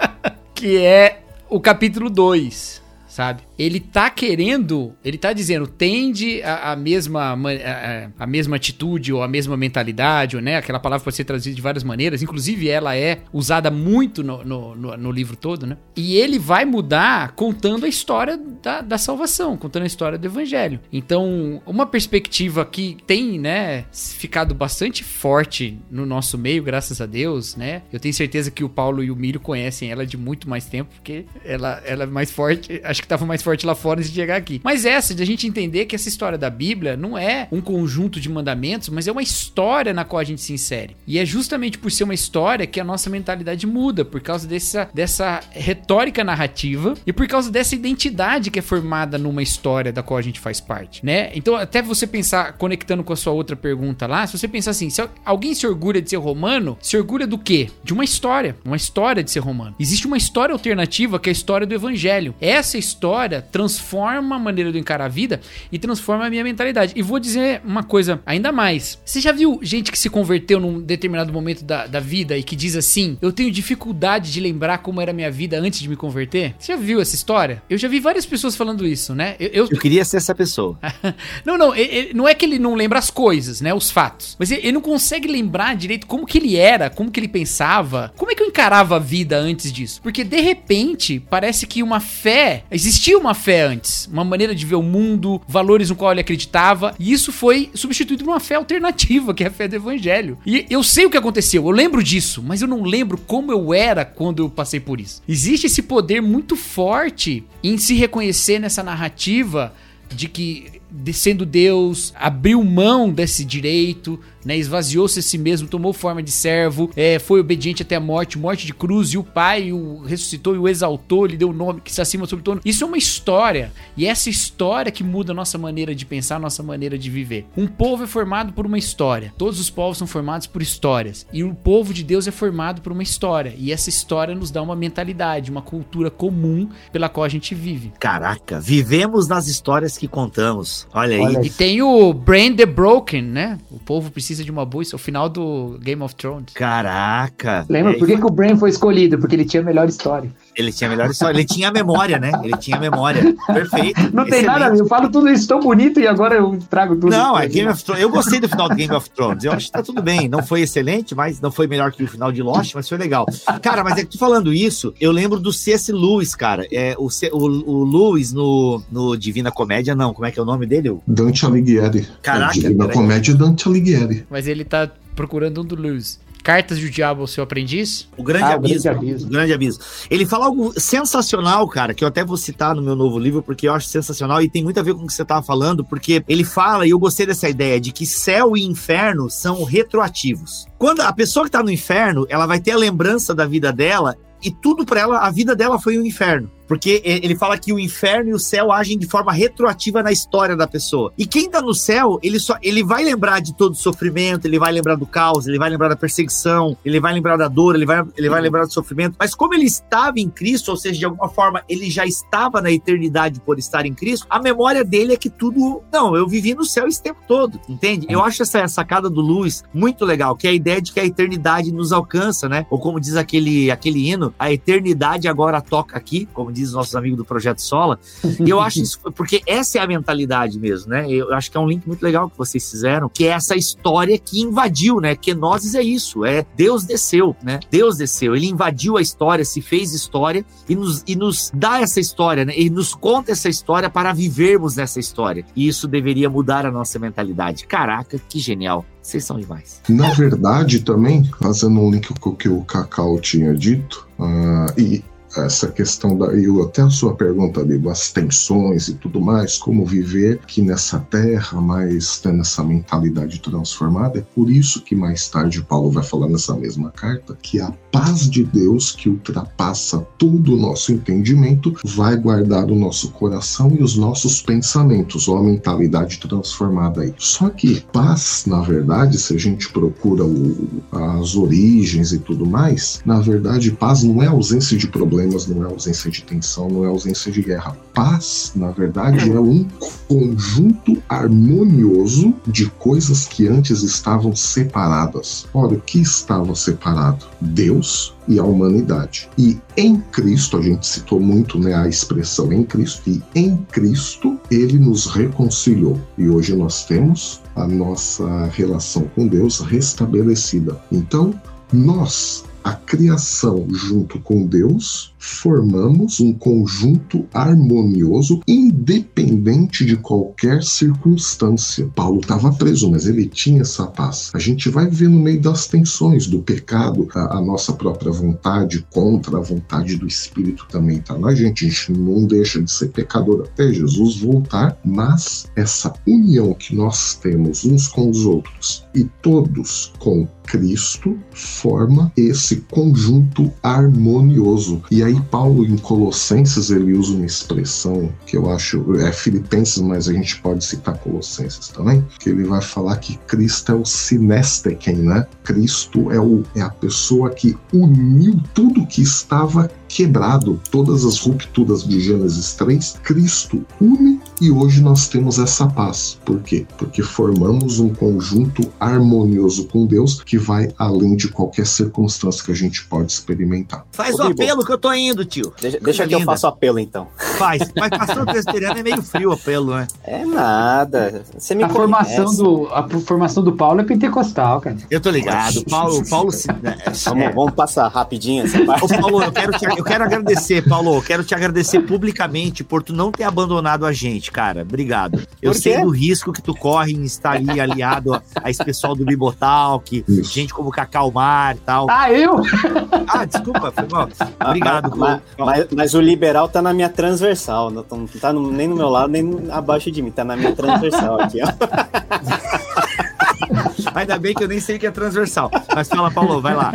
que é o capítulo 2, sabe? Ele tá querendo, ele tá dizendo, tende a, a mesma a, a, mesma atitude ou a mesma mentalidade, ou, né? Aquela palavra pode ser traduzida de várias maneiras, inclusive ela é usada muito no, no, no, no livro todo, né? E ele vai mudar contando a história da, da salvação, contando a história do evangelho. Então, uma perspectiva que tem, né, ficado bastante forte no nosso meio, graças a Deus, né? Eu tenho certeza que o Paulo e o Milho conhecem ela de muito mais tempo, porque ela, ela é mais forte, acho acho que tava mais forte lá fora antes de chegar aqui. Mas essa, de a gente entender que essa história da Bíblia não é um conjunto de mandamentos, mas é uma história na qual a gente se insere. E é justamente por ser uma história que a nossa mentalidade muda, por causa dessa, dessa retórica narrativa e por causa dessa identidade que é formada numa história da qual a gente faz parte, né? Então, até você pensar, conectando com a sua outra pergunta lá, se você pensar assim, se alguém se orgulha de ser romano, se orgulha do quê? De uma história, uma história de ser romano. Existe uma história alternativa que é a história do evangelho. Essa história transforma a maneira de eu encarar a vida e transforma a minha mentalidade. E vou dizer uma coisa ainda mais. Você já viu gente que se converteu num determinado momento da, da vida e que diz assim: Eu tenho dificuldade de lembrar como era a minha vida antes de me converter? Você já viu essa história? Eu já vi várias pessoas falando isso, né? Eu, eu... eu queria ser essa pessoa. não, não, ele, não é que ele não lembra as coisas, né? Os fatos. Mas ele, ele não consegue lembrar direito como que ele era, como que ele pensava, como é que eu encarava a vida antes disso. Porque de repente parece que uma fé, existia uma fé antes, uma maneira de ver o mundo, valores no qual ele acreditava, e isso foi substituído por uma fé alternativa, que é a fé do evangelho. E eu sei o que aconteceu, eu lembro disso, mas eu não lembro como eu era quando eu passei por isso. Existe esse poder muito forte em se reconhecer nessa narrativa de que sendo Deus, abriu mão desse direito, né? Esvaziou-se a si mesmo, tomou forma de servo, é, foi obediente até a morte, morte de cruz, e o Pai o ressuscitou e o exaltou, lhe deu o nome que se acima sobre todo. Isso é uma história, e essa história que muda a nossa maneira de pensar, a nossa maneira de viver. Um povo é formado por uma história. Todos os povos são formados por histórias, e o povo de Deus é formado por uma história, e essa história nos dá uma mentalidade, uma cultura comum pela qual a gente vive. Caraca, vivemos nas histórias que contamos. Olha aí. E tem o Brain the Broken, né? O povo precisa de uma boa. Isso é o final do Game of Thrones. Caraca. Lembra? É, por que, que o Brain foi escolhido? Porque ele tinha a melhor história. Ele tinha a melhor história. Ele tinha a memória, né? Ele tinha a memória. Perfeito. Não tem nada, eu falo tudo isso tão bonito e agora eu trago tudo. Não, é Game of Thrones. Eu gostei do final do Game of Thrones. Eu acho que tá tudo bem. Não foi excelente, mas não foi melhor que o final de Lost, mas foi legal. Cara, mas é que tu falando isso, eu lembro do C.S. Lewis, cara. É, o, C, o, o Lewis no, no Divina Comédia, não. Como é que é o nome dele? Dante Alighieri. Caraca. Divina Comédia Dante Alighieri. Mas ele tá procurando um do Lewis. Cartas do Diabo, seu aprendiz? O Grande, ah, abismo, o grande Abismo. O Grande Abismo. Ele fala algo sensacional, cara, que eu até vou citar no meu novo livro, porque eu acho sensacional e tem muito a ver com o que você estava falando, porque ele fala, e eu gostei dessa ideia, de que céu e inferno são retroativos. Quando a pessoa que está no inferno, ela vai ter a lembrança da vida dela e tudo para ela, a vida dela foi um inferno. Porque ele fala que o inferno e o céu agem de forma retroativa na história da pessoa. E quem tá no céu, ele só ele vai lembrar de todo o sofrimento, ele vai lembrar do caos, ele vai lembrar da perseguição, ele vai lembrar da dor, ele vai, ele vai lembrar do sofrimento. Mas como ele estava em Cristo, ou seja, de alguma forma ele já estava na eternidade por estar em Cristo, a memória dele é que tudo. Não, eu vivi no céu esse tempo todo, entende? Eu acho essa sacada do Luiz muito legal, que é a ideia de que a eternidade nos alcança, né? Ou como diz aquele, aquele hino, a eternidade agora toca aqui, como diz os nossos amigos do Projeto Sola. E eu acho isso, porque essa é a mentalidade mesmo, né? Eu acho que é um link muito legal que vocês fizeram, que é essa história que invadiu, né? Que nós é isso, é Deus desceu, né? Deus desceu, ele invadiu a história, se fez história e nos, e nos dá essa história, né? E nos conta essa história para vivermos nessa história. E isso deveria mudar a nossa mentalidade. Caraca, que genial. Vocês são demais. Na verdade, também, fazendo um link com o que o Cacau tinha dito, uh, e essa questão da. E até a sua pergunta ali, as tensões e tudo mais, como viver aqui nessa terra, mas tendo essa mentalidade transformada. É por isso que mais tarde Paulo vai falar nessa mesma carta que a paz de Deus, que ultrapassa todo o nosso entendimento, vai guardar o nosso coração e os nossos pensamentos, ou a mentalidade transformada aí. Só que paz, na verdade, se a gente procura o, as origens e tudo mais, na verdade, paz não é ausência de problemas problemas, não é ausência de tensão, não é ausência de guerra. Paz, na verdade, é um conjunto harmonioso de coisas que antes estavam separadas. Olha, o que estava separado? Deus e a humanidade. E em Cristo, a gente citou muito né, a expressão em Cristo, e em Cristo ele nos reconciliou. E hoje nós temos a nossa relação com Deus restabelecida. Então, nós a criação junto com Deus, formamos um conjunto harmonioso, independente de qualquer circunstância. Paulo estava preso, mas ele tinha essa paz. A gente vai ver no meio das tensões do pecado, a, a nossa própria vontade contra a vontade do Espírito também está na gente. A gente não deixa de ser pecador até Jesus voltar, mas essa união que nós temos uns com os outros e todos com Cristo forma esse conjunto harmonioso. E aí Paulo em Colossenses ele usa uma expressão que eu acho é Filipenses, mas a gente pode citar Colossenses também, que ele vai falar que Cristo é o sinesteken, né? Cristo é, o, é a pessoa que uniu tudo que estava quebrado, todas as rupturas de Gênesis 3, Cristo une e hoje nós temos essa paz. Por quê? Porque formamos um conjunto harmonioso com Deus que vai além de qualquer circunstância que a gente pode experimentar. Faz o apelo que eu tô indo, tio. Deixa, deixa que eu faço o apelo então. Faz. Mas pastor presbiteriano é meio frio o apelo, né? É nada. Você me a formação, do, a formação do Paulo é pentecostal, cara. Eu tô ligado. Paulo, Paulo. Vamos, é. vamos passar rapidinho essa parte. Ô, Paulo, eu quero, te, eu quero agradecer, Paulo. Eu quero te agradecer publicamente por tu não ter abandonado a gente, cara. Obrigado. Eu sei do risco que tu corre em estar ali aliado a, a esse pessoal do Bibotalk, gente como Cacau Mar e tal. Ah, eu? Ah, desculpa, foi mal. Obrigado. Mas, mas, mas, o liberal tá na minha transversal, não tá no, nem no meu lado, nem abaixo de mim, tá na minha transversal aqui, ó. Ainda bem que eu nem sei o que é transversal. Mas fala, Paulo, vai lá.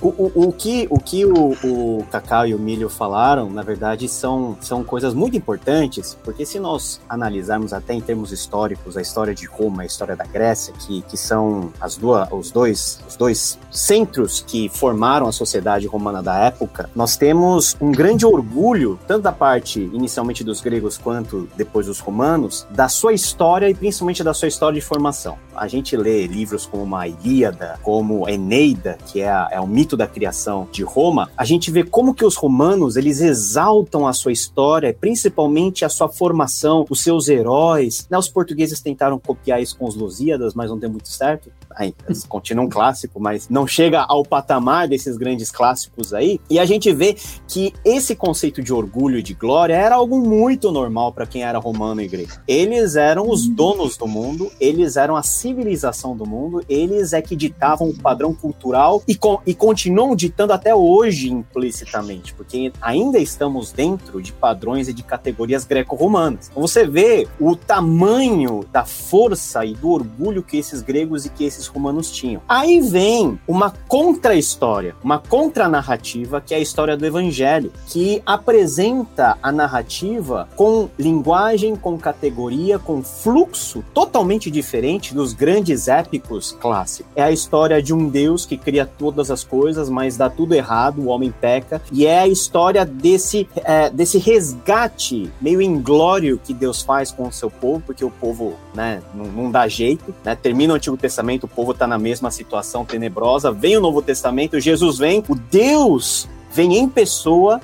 O, o, o que, o, que o, o Cacau e o Milho falaram, na verdade, são, são coisas muito importantes, porque se nós analisarmos até em termos históricos a história de Roma, a história da Grécia, que, que são as duas, os, dois, os dois centros que formaram a sociedade romana da época, nós temos um grande orgulho, tanto da parte inicialmente dos gregos quanto depois dos romanos, da sua história e principalmente da sua história de formação. A gente lê livros como a Ilíada, como Eneida, que é, a, é o mito da criação de Roma, a gente vê como que os romanos, eles exaltam a sua história, principalmente a sua formação, os seus heróis. Né? Os portugueses tentaram copiar isso com os Lusíadas, mas não deu muito certo. Aí, continua um clássico, mas não chega ao patamar desses grandes clássicos aí. E a gente vê que esse conceito de orgulho e de glória era algo muito normal para quem era romano e grego. Eles eram os donos do mundo, eles eram a civilização do mundo, eles é que ditavam o padrão cultural e, com, e continuam ditando até hoje implicitamente, porque ainda estamos dentro de padrões e de categorias greco-romanas. Então você vê o tamanho da força e do orgulho que esses gregos e que esses romanos tinham. Aí vem uma contra-história, uma contra-narrativa, que é a história do evangelho, que apresenta a narrativa com linguagem, com categoria, com fluxo totalmente diferente dos grandes épicos clássicos. É a história de um Deus que cria todas as coisas, mas dá tudo errado, o homem peca, e é a história desse, é, desse resgate meio inglório que Deus faz com o seu povo, porque o povo né, não, não dá jeito, né? termina o Antigo Testamento, povo está na mesma situação tenebrosa, vem o Novo Testamento, Jesus vem, o Deus vem em pessoa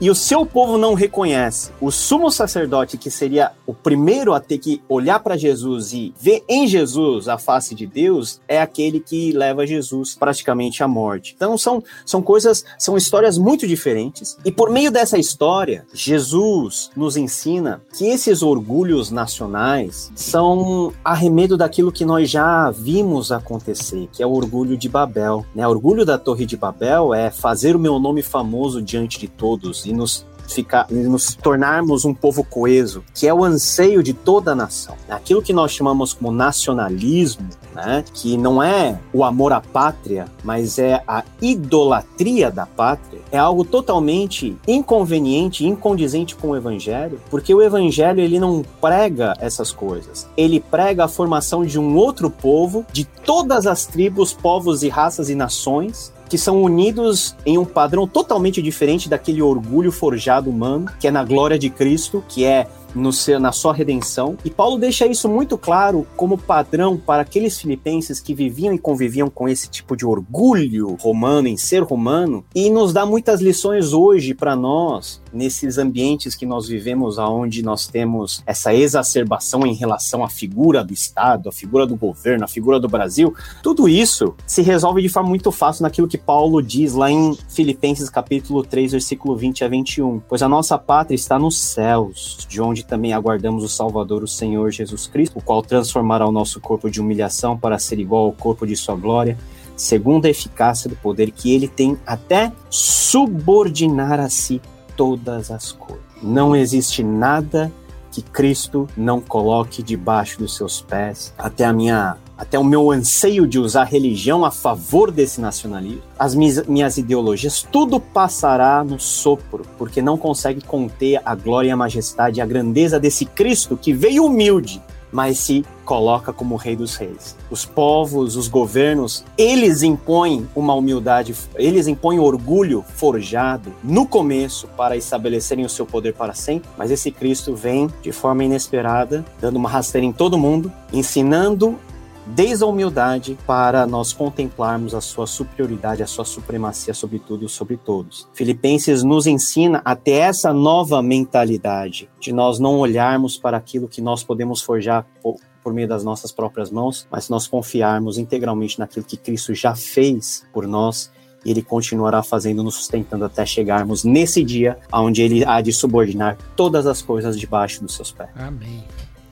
e o seu povo não reconhece. O sumo sacerdote, que seria o primeiro a ter que olhar para Jesus e ver em Jesus a face de Deus, é aquele que leva Jesus praticamente à morte. Então são, são coisas, são histórias muito diferentes. E por meio dessa história, Jesus nos ensina que esses orgulhos nacionais são arremedo daquilo que nós já vimos acontecer, que é o orgulho de Babel. Né? O orgulho da Torre de Babel é fazer o meu nome famoso diante de todos e nos ficar, nos tornarmos um povo coeso, que é o anseio de toda a nação. Aquilo que nós chamamos como nacionalismo, né, que não é o amor à pátria, mas é a idolatria da pátria, é algo totalmente inconveniente, incondizente com o evangelho, porque o evangelho ele não prega essas coisas. Ele prega a formação de um outro povo, de todas as tribos, povos e raças e nações, que são unidos em um padrão totalmente diferente daquele orgulho forjado humano, que é na glória de Cristo, que é no seu, na sua redenção. E Paulo deixa isso muito claro como padrão para aqueles filipenses que viviam e conviviam com esse tipo de orgulho romano em ser romano e nos dá muitas lições hoje para nós nesses ambientes que nós vivemos aonde nós temos essa exacerbação em relação à figura do Estado, a figura do governo, a figura do Brasil. Tudo isso se resolve de forma muito fácil naquilo que Paulo diz lá em Filipenses capítulo 3, versículo 20 a 21. Pois a nossa pátria está nos céus, de onde também aguardamos o Salvador, o Senhor Jesus Cristo, o qual transformará o nosso corpo de humilhação para ser igual ao corpo de sua glória, segundo a eficácia do poder que ele tem até subordinar a si todas as coisas. Não existe nada que Cristo não coloque debaixo dos seus pés. Até a minha até o meu anseio de usar religião a favor desse nacionalismo, as minhas, minhas ideologias, tudo passará no sopro, porque não consegue conter a glória a majestade e a grandeza desse Cristo que veio humilde, mas se coloca como rei dos reis. Os povos, os governos, eles impõem uma humildade, eles impõem orgulho forjado no começo para estabelecerem o seu poder para sempre, mas esse Cristo vem de forma inesperada, dando uma rasteira em todo mundo, ensinando desde a humildade para nós contemplarmos a sua superioridade, a sua supremacia sobre tudo e sobre todos. Filipenses nos ensina até essa nova mentalidade de nós não olharmos para aquilo que nós podemos forjar por, meio das nossas próprias mãos, mas nós confiarmos integralmente naquilo que Cristo já fez por nós e ele continuará fazendo, nos sustentando até chegarmos nesse dia onde ele há de subordinar todas as coisas debaixo dos seus pés. Amém.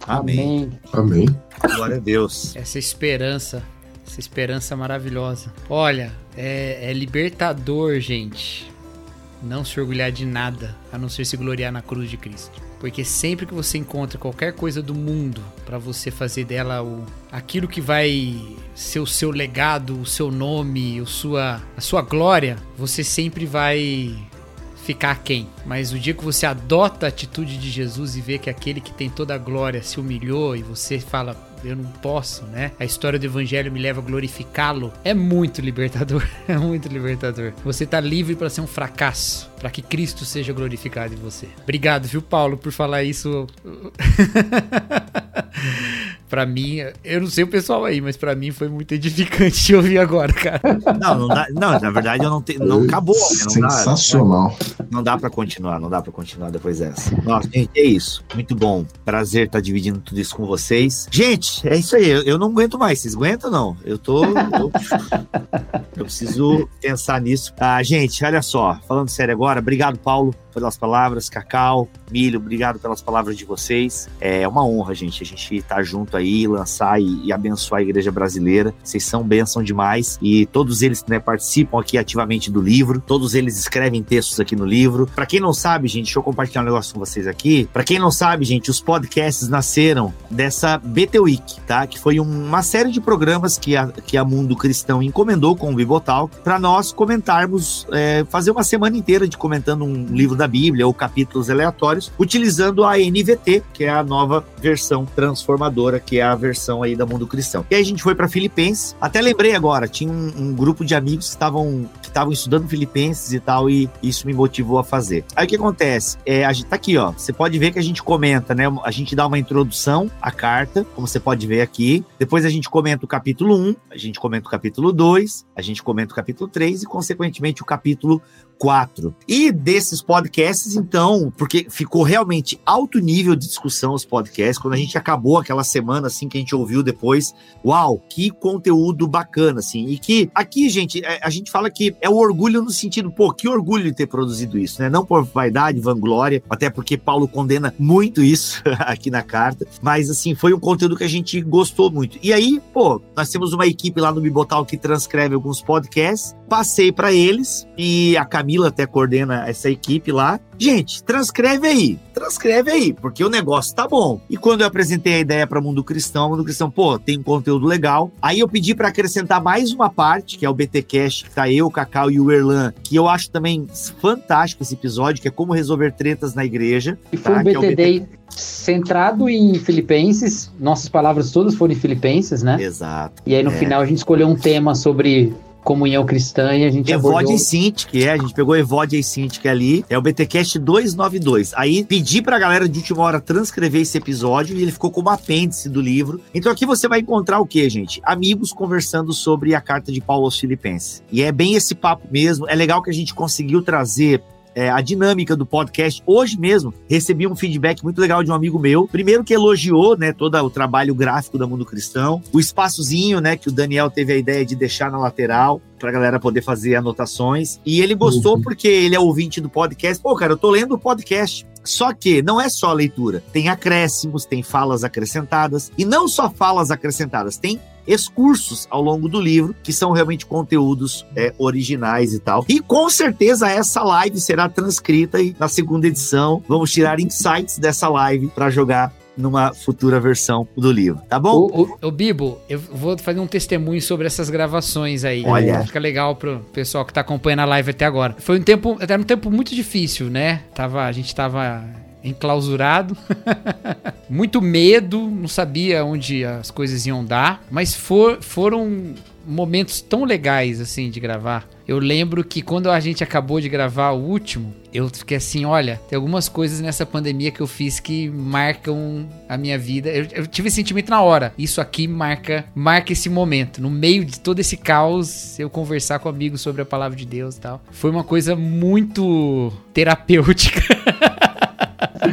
Amém. Amém. Glória a Deus. Essa esperança, essa esperança maravilhosa. Olha, é, é libertador, gente. Não se orgulhar de nada, a não ser se gloriar na cruz de Cristo. Porque sempre que você encontra qualquer coisa do mundo para você fazer dela o, aquilo que vai ser o seu legado, o seu nome, o sua, a sua glória, você sempre vai ficar quem. Mas o dia que você adota a atitude de Jesus e vê que aquele que tem toda a glória se humilhou e você fala, eu não posso, né? A história do evangelho me leva a glorificá-lo. É muito libertador, é muito libertador. Você tá livre para ser um fracasso, para que Cristo seja glorificado em você. Obrigado, viu, Paulo, por falar isso. para mim, eu não sei o pessoal aí, mas para mim foi muito edificante de ouvir agora, cara. Não, não, dá, não na verdade eu não te, não acabou. Não Sensacional. Dá, não dá para continuar, não dá para continuar depois dessa. Nossa, gente, é isso. Muito bom. Prazer estar dividindo tudo isso com vocês. Gente, é isso aí. Eu, eu não aguento mais. Vocês aguentam não? Eu tô. Eu, eu preciso pensar nisso. Ah, gente, olha só. Falando sério agora, obrigado, Paulo, pelas palavras. Cacau, Milho, obrigado pelas palavras de vocês. É uma honra, gente, a gente estar tá junto aí, lançar e, e, abençoar a igreja brasileira. Vocês são bênção demais. E todos eles né, participam aqui ativamente do livro. Todos eles escrevem textos aqui no livro. Para quem não sabe, gente, deixa eu compartilhar um negócio com vocês aqui. Para quem não sabe, gente, os podcasts nasceram dessa BT Week, tá? Que foi uma série de programas que a, que a Mundo Cristão encomendou com o Bibotalk para nós comentarmos, é, fazer uma semana inteira de comentando um livro da Bíblia ou capítulos aleatórios, utilizando a NVT, que é a nova versão transformadora, que é a versão aí da Mundo Cristão. E aí a gente foi para Filipenses. Até lembrei agora, tinha um, um grupo de amigos que estavam que estavam estudando Filipenses e tal, e isso me motivou a fazer. Aí o que acontece? É, a gente tá aqui, ó. Você pode ver que a gente comenta, né? A gente dá uma introdução à carta, como você pode ver aqui. Depois a gente comenta o capítulo 1, a gente comenta o capítulo 2, a gente comenta o capítulo 3 e, consequentemente, o capítulo 4. E desses podcasts, então, porque ficou realmente alto nível de discussão os podcasts, quando a gente acabou aquela semana, assim, que a gente ouviu depois, uau, que conteúdo bacana, assim, e que aqui, gente, é, a gente fala que é o orgulho no sentido, pô, que orgulho de ter produzido isso, né? Não por vaidade, vanglória, até porque Paulo condena muito isso aqui na carta, mas, assim, foi um conteúdo que a gente gostou muito. E aí, pô, nós temos uma equipe lá no Bibotal que transcreve alguns podcasts, passei para eles e a Camila Camila até coordena essa equipe lá. Gente, transcreve aí, transcreve aí, porque o negócio tá bom. E quando eu apresentei a ideia para Mundo Cristão, Mundo Cristão, pô, tem um conteúdo legal. Aí eu pedi para acrescentar mais uma parte, que é o BT Cash, que tá eu, o Cacau e o Erlan, que eu acho também fantástico esse episódio, que é como resolver tretas na igreja. E foi tá? um BTD é centrado em filipenses, nossas palavras todas foram em filipenses, né? Exato. E aí no é. final a gente escolheu um tema sobre comunhão cristã e a gente Evode abordou... e Cinti, que é, a gente pegou Evode e Cinti, que é ali, é o BTcast 292. Aí pedi pra galera de última hora transcrever esse episódio e ele ficou como apêndice do livro. Então aqui você vai encontrar o que, gente? Amigos conversando sobre a carta de Paulo aos Filipenses. E é bem esse papo mesmo. É legal que a gente conseguiu trazer é, a dinâmica do podcast. Hoje mesmo recebi um feedback muito legal de um amigo meu. Primeiro que elogiou, né, todo o trabalho gráfico da Mundo Cristão, o espaçozinho, né, que o Daniel teve a ideia de deixar na lateral pra galera poder fazer anotações. E ele gostou Uhum. porque ele é ouvinte do podcast. Pô, cara, eu tô lendo o podcast. Só que não é só a leitura, tem acréscimos, tem falas acrescentadas e não só falas acrescentadas, tem excursos ao longo do livro, que são realmente conteúdos é, originais e tal. E com certeza essa live será transcrita e na segunda edição vamos tirar insights dessa live para jogar numa futura versão do livro, tá bom? O- o- Ô Bibo, eu vou fazer um testemunho sobre essas gravações aí. Olha. Fica legal pro pessoal que tá acompanhando a live até agora. Foi um tempo, era um tempo muito difícil, né? Tava, a gente tava enclausurado, muito medo, não sabia onde as coisas iam dar, mas for- foram momentos tão legais assim de gravar. Eu lembro que quando a gente acabou de gravar o último, eu fiquei assim, olha, tem algumas coisas nessa pandemia que eu fiz que marcam a minha vida. Eu, eu tive esse sentimento na hora. Isso aqui marca, marca esse momento. No meio de todo esse caos, eu conversar com amigos sobre a palavra de Deus e tal. Foi uma coisa muito terapêutica.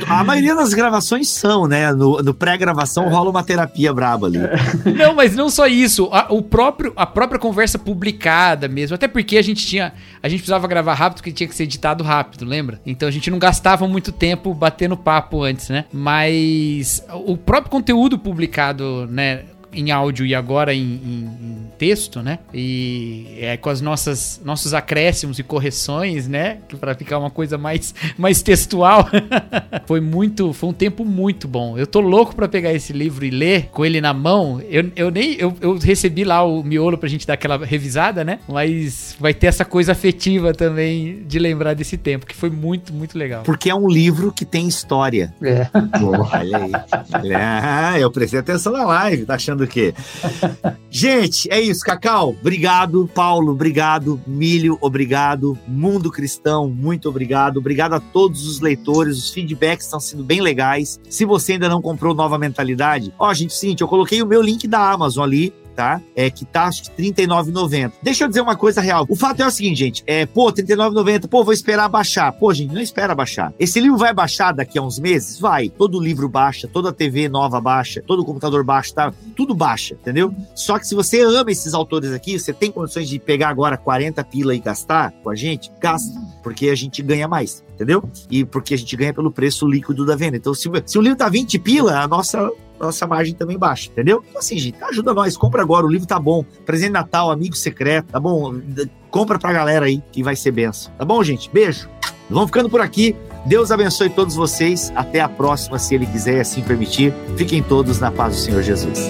A maioria das gravações são, né? No, no pré-gravação rola uma terapia braba ali. Não, mas não só isso. A, o próprio, a própria conversa publicada mesmo. Até porque a gente tinha. A gente precisava gravar rápido porque tinha que ser editado rápido, lembra? Então a gente não gastava muito tempo batendo papo antes, né? Mas o próprio conteúdo publicado, né? Em áudio e agora em, em- em texto, né? E é com as nossas nossos acréscimos e correções, né? Que para ficar uma coisa mais mais textual. foi muito, foi um tempo muito bom. Eu tô louco pra pegar esse livro e ler com ele na mão. Eu, eu nem eu, eu recebi lá o miolo pra gente dar aquela revisada, né? Mas vai ter essa coisa afetiva também de lembrar desse tempo, que foi muito, muito legal. Porque é um livro que tem história. É. Olha aí. Ah, eu prestei atenção na live, tá achando o quê? Gente, é isso, Cacau. Obrigado, Paulo, obrigado, Milho, obrigado, Mundo Cristão, muito obrigado. Obrigado a todos os leitores, os feedbacks estão sendo bem legais. Se você ainda não comprou Nova Mentalidade, ó, gente, seguinte, eu coloquei o meu link da Amazon ali, tá? É que tá acho que R$ 39,90. Deixa eu dizer uma coisa real. O fato é o seguinte, gente, é, pô, R$ 39,90, pô, vou esperar baixar. Pô, gente, não espera baixar. Esse livro vai baixar daqui a uns meses? Vai. Todo livro baixa, toda TV nova baixa, todo computador baixa, tá? Tudo baixa, entendeu? Só que se você ama esses autores aqui, você tem condições de pegar agora 40 pila e gastar com a gente, gasta, porque a gente ganha mais. Entendeu? E porque a gente ganha pelo preço líquido da venda. Então, se, se o livro tá 20 pila, a nossa nossa margem também baixa, entendeu? Então, assim, gente, ajuda nós, compra agora, o livro tá bom. Presente Natal, amigo secreto, tá bom? Compra pra galera aí que vai ser benção. Tá bom, gente? Beijo. Vamos ficando por aqui. Deus abençoe todos vocês. Até a próxima, se Ele quiser e assim permitir. Fiquem todos na paz do Senhor Jesus.